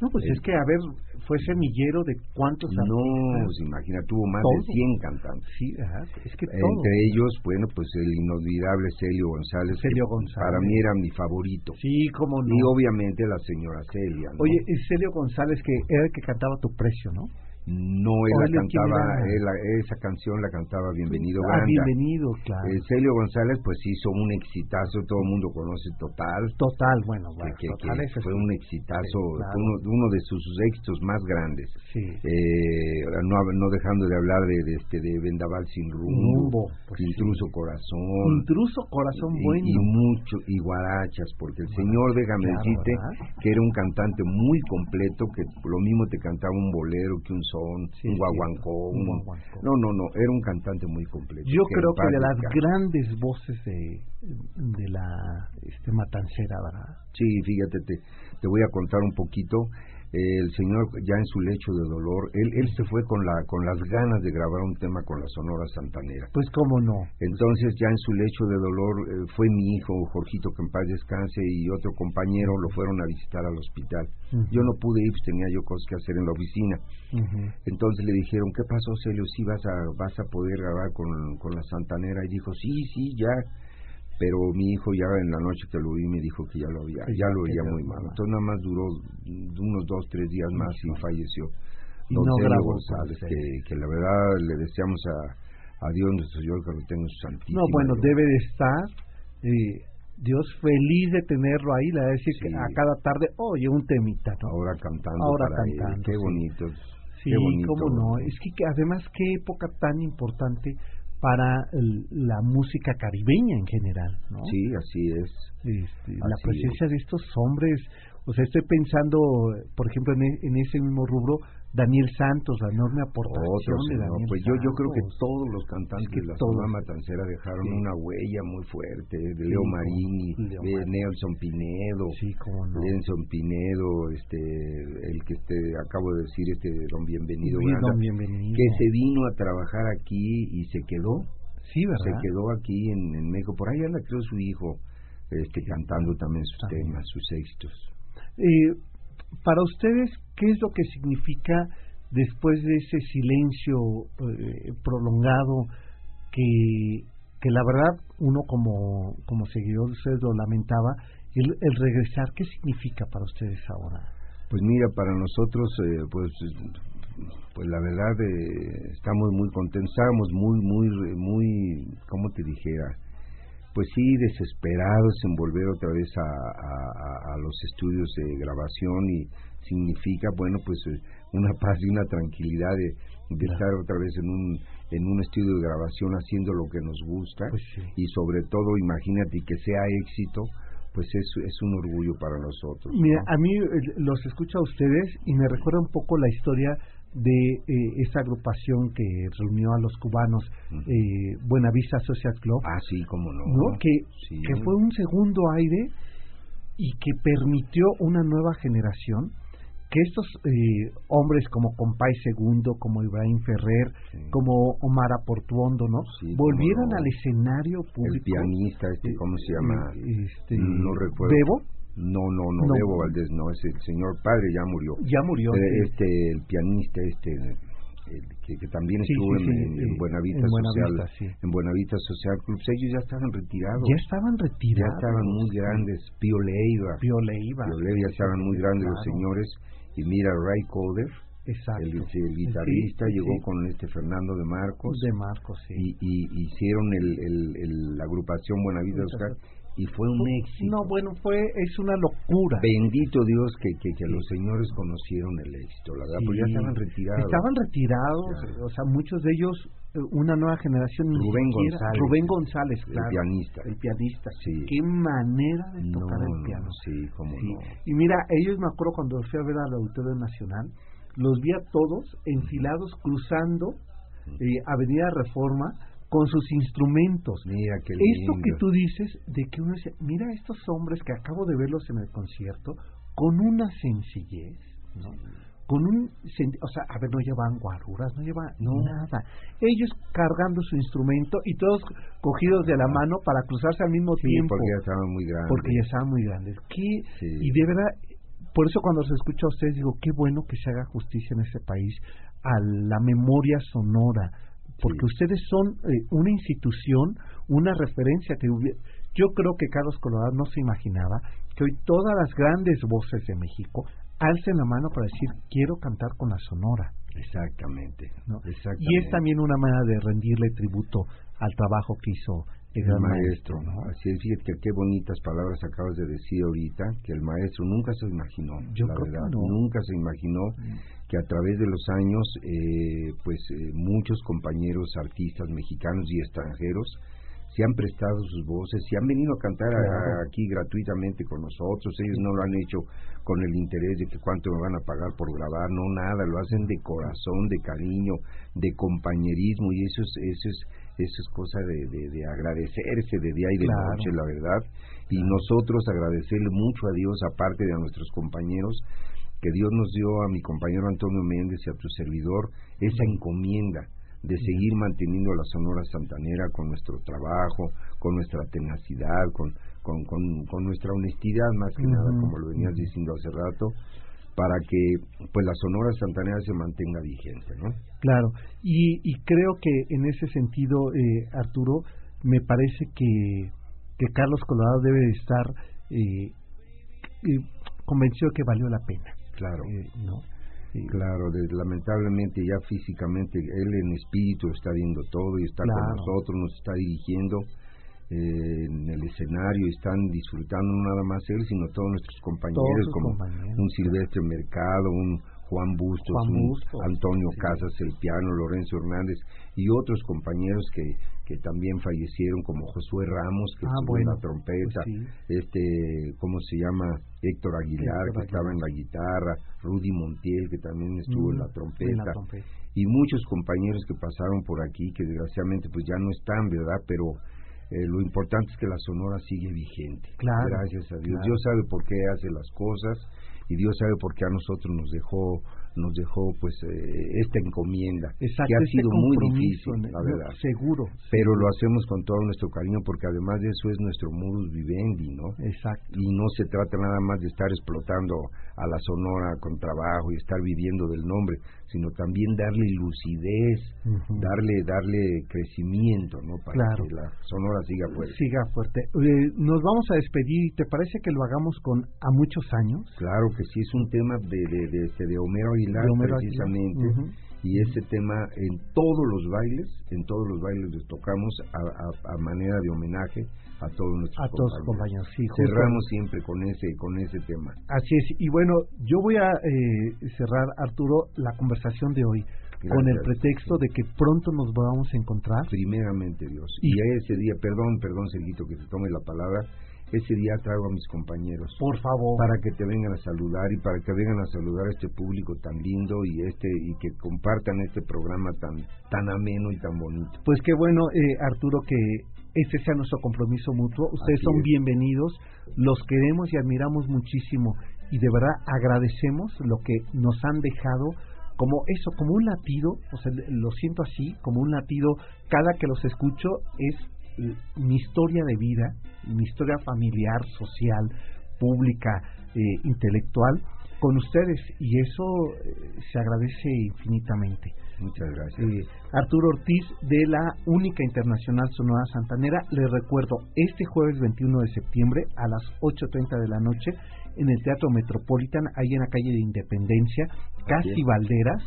Speaker 3: No, pues
Speaker 4: Eh,
Speaker 3: es que, a ver, fue semillero de cuántos
Speaker 4: No,
Speaker 3: artistas.
Speaker 4: pues imagina, tuvo más
Speaker 3: Todo.
Speaker 4: de 100 cantantes.
Speaker 3: Sí, ajá, es que todo.
Speaker 4: Entre ellos, bueno, pues el inolvidable Celio González.
Speaker 3: Celio González.
Speaker 4: Para mí era mi favorito.
Speaker 3: Sí, cómo no.
Speaker 4: Y obviamente la señora Celia. ¿no?
Speaker 3: Oye, Celio González, que era el que cantaba Tu Precio, ¿no?
Speaker 4: No, él
Speaker 3: ¿O
Speaker 4: la cantaba, él esa canción la cantaba Bienvenido
Speaker 3: Ah,
Speaker 4: Banda.
Speaker 3: bienvenido, claro.
Speaker 4: Eh, Celio González pues hizo un exitazo, todo el mundo conoce Total,
Speaker 3: Total, bueno, bueno,
Speaker 4: que-
Speaker 3: total,
Speaker 4: que
Speaker 3: ese
Speaker 4: fue un exitazo,
Speaker 3: Sí, claro.
Speaker 4: fue uno, uno de sus éxitos más grandes.
Speaker 3: Sí.
Speaker 4: Eh, no, no dejando de hablar de, de este de Vendaval sin rumbo,
Speaker 3: pues
Speaker 4: Intruso
Speaker 3: sí.
Speaker 4: Corazón,
Speaker 3: Intruso Corazón
Speaker 4: y,
Speaker 3: Bueno.
Speaker 4: y mucho y guarachas, porque el señor déjame
Speaker 3: claro,
Speaker 4: que era un cantante muy completo, que lo mismo te cantaba un bolero que un
Speaker 3: Sí,
Speaker 4: un guaguancó,
Speaker 3: un
Speaker 4: no, no, no, era un cantante muy completo.
Speaker 3: Yo creo que de las grandes voces de, de la este matancera, ¿verdad?
Speaker 4: Sí, fíjate, te, te voy a contar un poquito. El señor ya en su lecho de dolor, él, él se fue con la con las ganas de grabar un tema con la Sonora Santanera.
Speaker 3: Pues cómo no.
Speaker 4: Entonces ya en su lecho de dolor eh, fue mi hijo Jorgito que en paz descanse y otro compañero lo fueron a visitar al hospital. Yo no pude ir, pues tenía yo cosas que hacer en la oficina. Entonces le dijeron, ¿qué pasó Celio? Sí vas a vas a poder grabar con, con la Santanera y dijo, sí, sí, ya. Pero mi hijo ya en la noche que lo vi me dijo que ya lo había,
Speaker 3: Que
Speaker 4: ya lo veía muy mal. Entonces nada más duró unos dos, tres días más y falleció.
Speaker 3: Y
Speaker 4: Don
Speaker 3: no grabó
Speaker 4: González,
Speaker 3: ustedes.
Speaker 4: que, que la verdad le deseamos a, a Dios nuestro Señor que lo tenga en su santísima.
Speaker 3: No, bueno,
Speaker 4: gloria.
Speaker 3: debe de estar eh, Dios feliz de tenerlo ahí, le va a decir que
Speaker 4: Sí.
Speaker 3: a cada tarde, oye, un temita, ¿no?
Speaker 4: Ahora cantando
Speaker 3: Ahora
Speaker 4: para él.
Speaker 3: cantando,
Speaker 4: Qué
Speaker 3: sí.
Speaker 4: bonito.
Speaker 3: Sí,
Speaker 4: qué bonito.
Speaker 3: cómo no. Es que, que además, qué época tan importante para el- la música caribeña en general, ¿no?
Speaker 4: Sí, así es.
Speaker 3: Este, la presencia de estos hombres, o sea, estoy pensando, por ejemplo, en, e- en ese mismo rubro, Daniel Santos, la enorme aportación de. Daniel
Speaker 4: Pues yo, yo creo que todos los cantantes
Speaker 3: Es que
Speaker 4: de la. Sonora Matancera dejaron
Speaker 3: Sí.
Speaker 4: una huella muy fuerte. De Leo Marini,
Speaker 3: Leo
Speaker 4: de
Speaker 3: Marini.
Speaker 4: Nelson Pinedo.
Speaker 3: Sí, cómo no.
Speaker 4: Nelson Pinedo, este, el que este, acabo de decir, este don Bienvenido,
Speaker 3: don
Speaker 4: que se vino a trabajar aquí y se quedó,
Speaker 3: Sí,
Speaker 4: se
Speaker 3: ¿verdad?
Speaker 4: quedó aquí en, en México. Por ahí anda creo su hijo, este, cantando también sus
Speaker 3: También.
Speaker 4: temas, sus éxitos.
Speaker 3: Eh, para ustedes, ¿qué es lo que significa después de ese silencio eh, prolongado que, que la verdad uno como, como seguidor de ustedes lo lamentaba, el, el regresar, ¿qué significa para ustedes ahora?
Speaker 4: Pues mira, para nosotros, eh, pues, pues la verdad eh, estamos muy contentos, estábamos muy, muy, muy, ¿cómo te dijera? Pues sí, desesperados en volver otra vez a, a- los estudios de grabación y significa, bueno, pues eh, una paz y una tranquilidad de, de
Speaker 3: Claro.
Speaker 4: estar otra vez en un en un estudio de grabación haciendo lo que nos gusta
Speaker 3: Pues sí.
Speaker 4: y sobre todo imagínate que sea éxito pues es, es un orgullo para nosotros
Speaker 3: Mira,
Speaker 4: ¿no?
Speaker 3: a mí eh, los escucho a ustedes y me recuerda un poco la historia de eh, esa agrupación que reunió a los cubanos, eh, Buenavista Social Club,
Speaker 4: Ah, sí, cómo no.
Speaker 3: ¿no? Que,
Speaker 4: Sí.
Speaker 3: que fue un segundo aire y que permitió una nueva generación que estos eh, hombres como Compay Segundo, como Ibrahim Ferrer,
Speaker 4: Sí.
Speaker 3: como Omar Aportuondo, ¿no?
Speaker 4: Sí,
Speaker 3: Volvieran
Speaker 4: no.
Speaker 3: al escenario
Speaker 4: El
Speaker 3: público.
Speaker 4: pianista, este, ¿cómo se llama?
Speaker 3: Eh, este,
Speaker 4: no recuerdo.
Speaker 3: Bebo,
Speaker 4: No, no, no,
Speaker 3: No.
Speaker 4: Bebo Valdés, no, es el señor padre, ya murió.
Speaker 3: ya murió.
Speaker 4: Eh,
Speaker 3: sí.
Speaker 4: Este, el pianista, este, el que, que también
Speaker 3: Sí,
Speaker 4: estuvo
Speaker 3: sí,
Speaker 4: en, en- en Buenavista
Speaker 3: en
Speaker 4: Social,
Speaker 3: Buenavista,
Speaker 4: en Buenavista Social Club, ellos ya estaban retirados.
Speaker 3: ya estaban
Speaker 4: Ya
Speaker 3: retirados.
Speaker 4: estaban muy grandes. Pío Leiva,
Speaker 3: Pío Leiva.
Speaker 4: Pío Leiva ya estaban muy grandes los señores. Y mira, Ray Coder,
Speaker 3: Exacto.
Speaker 4: el, el guitarrista,
Speaker 3: Sí,
Speaker 4: llegó
Speaker 3: sí.
Speaker 4: con este Fernando de Marcos.
Speaker 3: de Marcos, sí.
Speaker 4: y, y hicieron el, el- el- la agrupación Buenavista Oscar y fue un éxito.
Speaker 3: No, bueno, fue es una locura.
Speaker 4: Bendito Dios que, que, que
Speaker 3: Sí.
Speaker 4: los señores conocieron el éxito, la verdad,
Speaker 3: Sí.
Speaker 4: porque ya estaban retirados.
Speaker 3: Estaban retirados,
Speaker 4: Claro.
Speaker 3: o sea, muchos de ellos, eh, una nueva generación.
Speaker 4: Rubén
Speaker 3: siquiera-
Speaker 4: González.
Speaker 3: Rubén González,
Speaker 4: El
Speaker 3: claro.
Speaker 4: pianista.
Speaker 3: El pianista.
Speaker 4: Sí.
Speaker 3: Qué manera de
Speaker 4: No,
Speaker 3: tocar el
Speaker 4: no,
Speaker 3: piano.
Speaker 4: sí, cómo
Speaker 3: Sí.
Speaker 4: no.
Speaker 3: Y mira, ellos me acuerdo cuando fui a ver al Auditorio Nacional, los vi a todos enfilados cruzando eh, Avenida Reforma con sus instrumentos.
Speaker 4: Mira qué
Speaker 3: Esto que
Speaker 4: lindo.
Speaker 3: tú dices, de que uno dice, mira estos hombres que acabo de verlos en el concierto, con una sencillez, ¿no? Con un, o sea, a ver, no llevan guaruras, no llevan nada. Ellos cargando su instrumento y todos cogidos de la mano para cruzarse al mismo
Speaker 4: Sí,
Speaker 3: tiempo.
Speaker 4: porque ya estaban muy grandes.
Speaker 3: porque ya estaban muy grandes. ¿Qué?
Speaker 4: Sí.
Speaker 3: Y de verdad, por eso cuando se escucha a ustedes digo, qué bueno que se haga justicia en este país a la memoria sonora, porque
Speaker 4: Sí.
Speaker 3: ustedes son eh, una institución, una referencia que hubi- yo creo que Carlos Colorado no se imaginaba que hoy todas las grandes voces de México alcen la mano para decir quiero cantar con la sonora.
Speaker 4: Exactamente,
Speaker 3: ¿no?
Speaker 4: exactamente.
Speaker 3: Y es también una manera de rendirle tributo al trabajo que hizo el,
Speaker 4: maestro.
Speaker 3: maestro. ¿no?
Speaker 4: Así es, fíjate que qué bonitas palabras acabas de decir ahorita, que el maestro nunca se imaginó,
Speaker 3: Yo
Speaker 4: la
Speaker 3: creo que
Speaker 4: verdad,
Speaker 3: no.
Speaker 4: nunca se imaginó que a través de los años, eh, pues eh, muchos compañeros artistas mexicanos y extranjeros se han prestado sus voces, se han venido a cantar a- aquí gratuitamente con nosotros, ellos no lo han hecho con el interés de que cuánto me van a pagar por grabar, no nada, lo hacen de corazón, de cariño, de compañerismo y eso es, eso es, eso es cosa de, de, de agradecerse de día y de
Speaker 3: Claro.
Speaker 4: noche, la verdad, y nosotros agradecerle mucho a Dios, aparte de a nuestros compañeros, que Dios nos dio a mi compañero Antonio Méndez y a tu servidor esa encomienda de seguir manteniendo la Sonora Santanera con nuestro trabajo, con nuestra tenacidad, con, con, con, con nuestra honestidad más que nada, como lo venías diciendo hace rato, para que pues la Sonora Santanera se mantenga vigente, ¿no?
Speaker 3: Claro, y, y creo que en ese sentido, eh, Arturo, me parece que, que Carlos Colorado debe de estar eh, eh, convencido que valió la pena.
Speaker 4: Claro.
Speaker 3: eh, ¿no?
Speaker 4: Claro, de- lamentablemente ya físicamente él en espíritu está viendo todo y está
Speaker 3: Claro.
Speaker 4: con nosotros, nos está dirigiendo eh, en el escenario, están disfrutando no nada más él, sino todos nuestros compañeros como
Speaker 3: compañeros.
Speaker 4: un Silvestre Mercado, un Juan Bustos,
Speaker 3: Juan
Speaker 4: un Antonio
Speaker 3: sí.
Speaker 4: Casas, el piano, Lorenzo Hernández y otros compañeros que, que también fallecieron como Josué Ramos, que
Speaker 3: Ah,
Speaker 4: estuvo en la trompeta,
Speaker 3: pues sí.
Speaker 4: este, ¿cómo se llama? Héctor Aguilar,
Speaker 3: Héctor
Speaker 4: que estaba en la guitarra, Rudy Montiel, que también estuvo en
Speaker 3: Mm,
Speaker 4: la trompeta,
Speaker 3: en la trompeta.
Speaker 4: y muchos compañeros que pasaron por aquí, que desgraciadamente pues ya no están, ¿verdad? Pero eh, lo importante es que la Sonora sigue vigente.
Speaker 3: Claro,
Speaker 4: Gracias a Dios.
Speaker 3: claro.
Speaker 4: Dios sabe por qué hace las cosas y Dios sabe por qué a nosotros nos dejó nos dejó pues eh, esta encomienda
Speaker 3: Exacto,
Speaker 4: que ha
Speaker 3: este
Speaker 4: sido muy difícil, la verdad.
Speaker 3: Seguro.
Speaker 4: Pero lo hacemos con todo nuestro cariño porque además de eso es nuestro modus vivendi, ¿no?
Speaker 3: Exacto.
Speaker 4: y no se trata nada más de estar explotando a la Sonora con trabajo y estar viviendo del nombre, sino también darle lucidez, darle darle crecimiento, ¿no? Para
Speaker 3: Claro.
Speaker 4: que la Sonora siga fuerte.
Speaker 3: Siga fuerte. Eh, nos vamos a despedir. ¿Te parece que lo hagamos con A muchos años?
Speaker 4: Claro que sí es un tema de de de, este, de Homero Aguilar
Speaker 3: De Homero
Speaker 4: precisamente.
Speaker 3: Aguilar.
Speaker 4: Y ese tema en todos los bailes, en todos los bailes les tocamos a, a- a manera de homenaje a todos nuestros
Speaker 3: A todos los compañeros, sí.
Speaker 4: Cerramos siempre con ese con ese tema.
Speaker 3: Así es. Y bueno, yo voy a eh, cerrar, Arturo, la conversación de hoy con el
Speaker 4: Gracias.
Speaker 3: pretexto de que pronto nos volvamos a encontrar.
Speaker 4: Primeramente Dios.
Speaker 3: Y-
Speaker 4: Y, ese día, perdón, perdón, Serguito, que te tome la palabra, ese día traigo a mis compañeros
Speaker 3: Por favor.
Speaker 4: para que te vengan a saludar y para que vengan a saludar a este público tan lindo y este y que compartan este programa tan tan ameno y tan bonito.
Speaker 3: Pues qué bueno, eh, Arturo, que este sea nuestro compromiso mutuo. Ustedes
Speaker 4: Así
Speaker 3: son
Speaker 4: es.
Speaker 3: bienvenidos, los queremos y admiramos muchísimo y de verdad agradecemos lo que nos han dejado como eso, como un latido, o sea, lo siento así, como un latido, cada que los escucho es mi historia de vida, mi historia familiar, social, pública, eh, intelectual, con ustedes y eso eh, se agradece infinitamente.
Speaker 4: Muchas gracias.
Speaker 3: Eh, Arturo Ortiz de la Única Internacional Sonora Santanera. Les recuerdo, este jueves 21 de septiembre a las 8.30 de la noche en el Teatro Metropolitan, ahí en la calle de Independencia, casi. Valderas.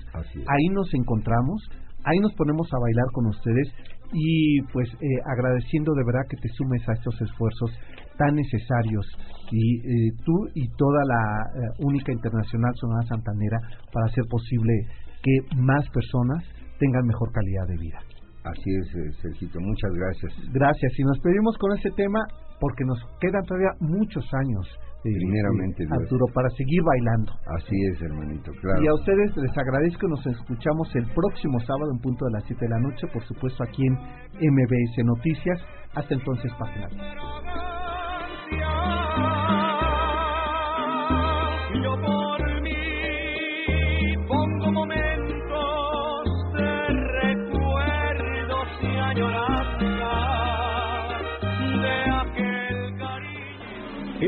Speaker 3: Ahí nos encontramos, ahí nos ponemos a bailar con ustedes y pues eh, agradeciendo de verdad que te sumes a estos esfuerzos tan necesarios y eh, tú y toda la eh, única internacional Sonora Santanera para hacer posible que más personas tengan mejor calidad de vida.
Speaker 4: Así es, eh, Sergito, muchas gracias.
Speaker 3: Gracias y nos pedimos con este tema porque nos quedan todavía muchos años, eh,
Speaker 4: Primeramente,
Speaker 3: eh. Arturo, para seguir bailando.
Speaker 4: Así es, hermanito, claro.
Speaker 3: Y a ustedes les agradezco, nos escuchamos el próximo sábado en punto de las 7 de la noche, por supuesto aquí en MBS Noticias. Hasta entonces, página.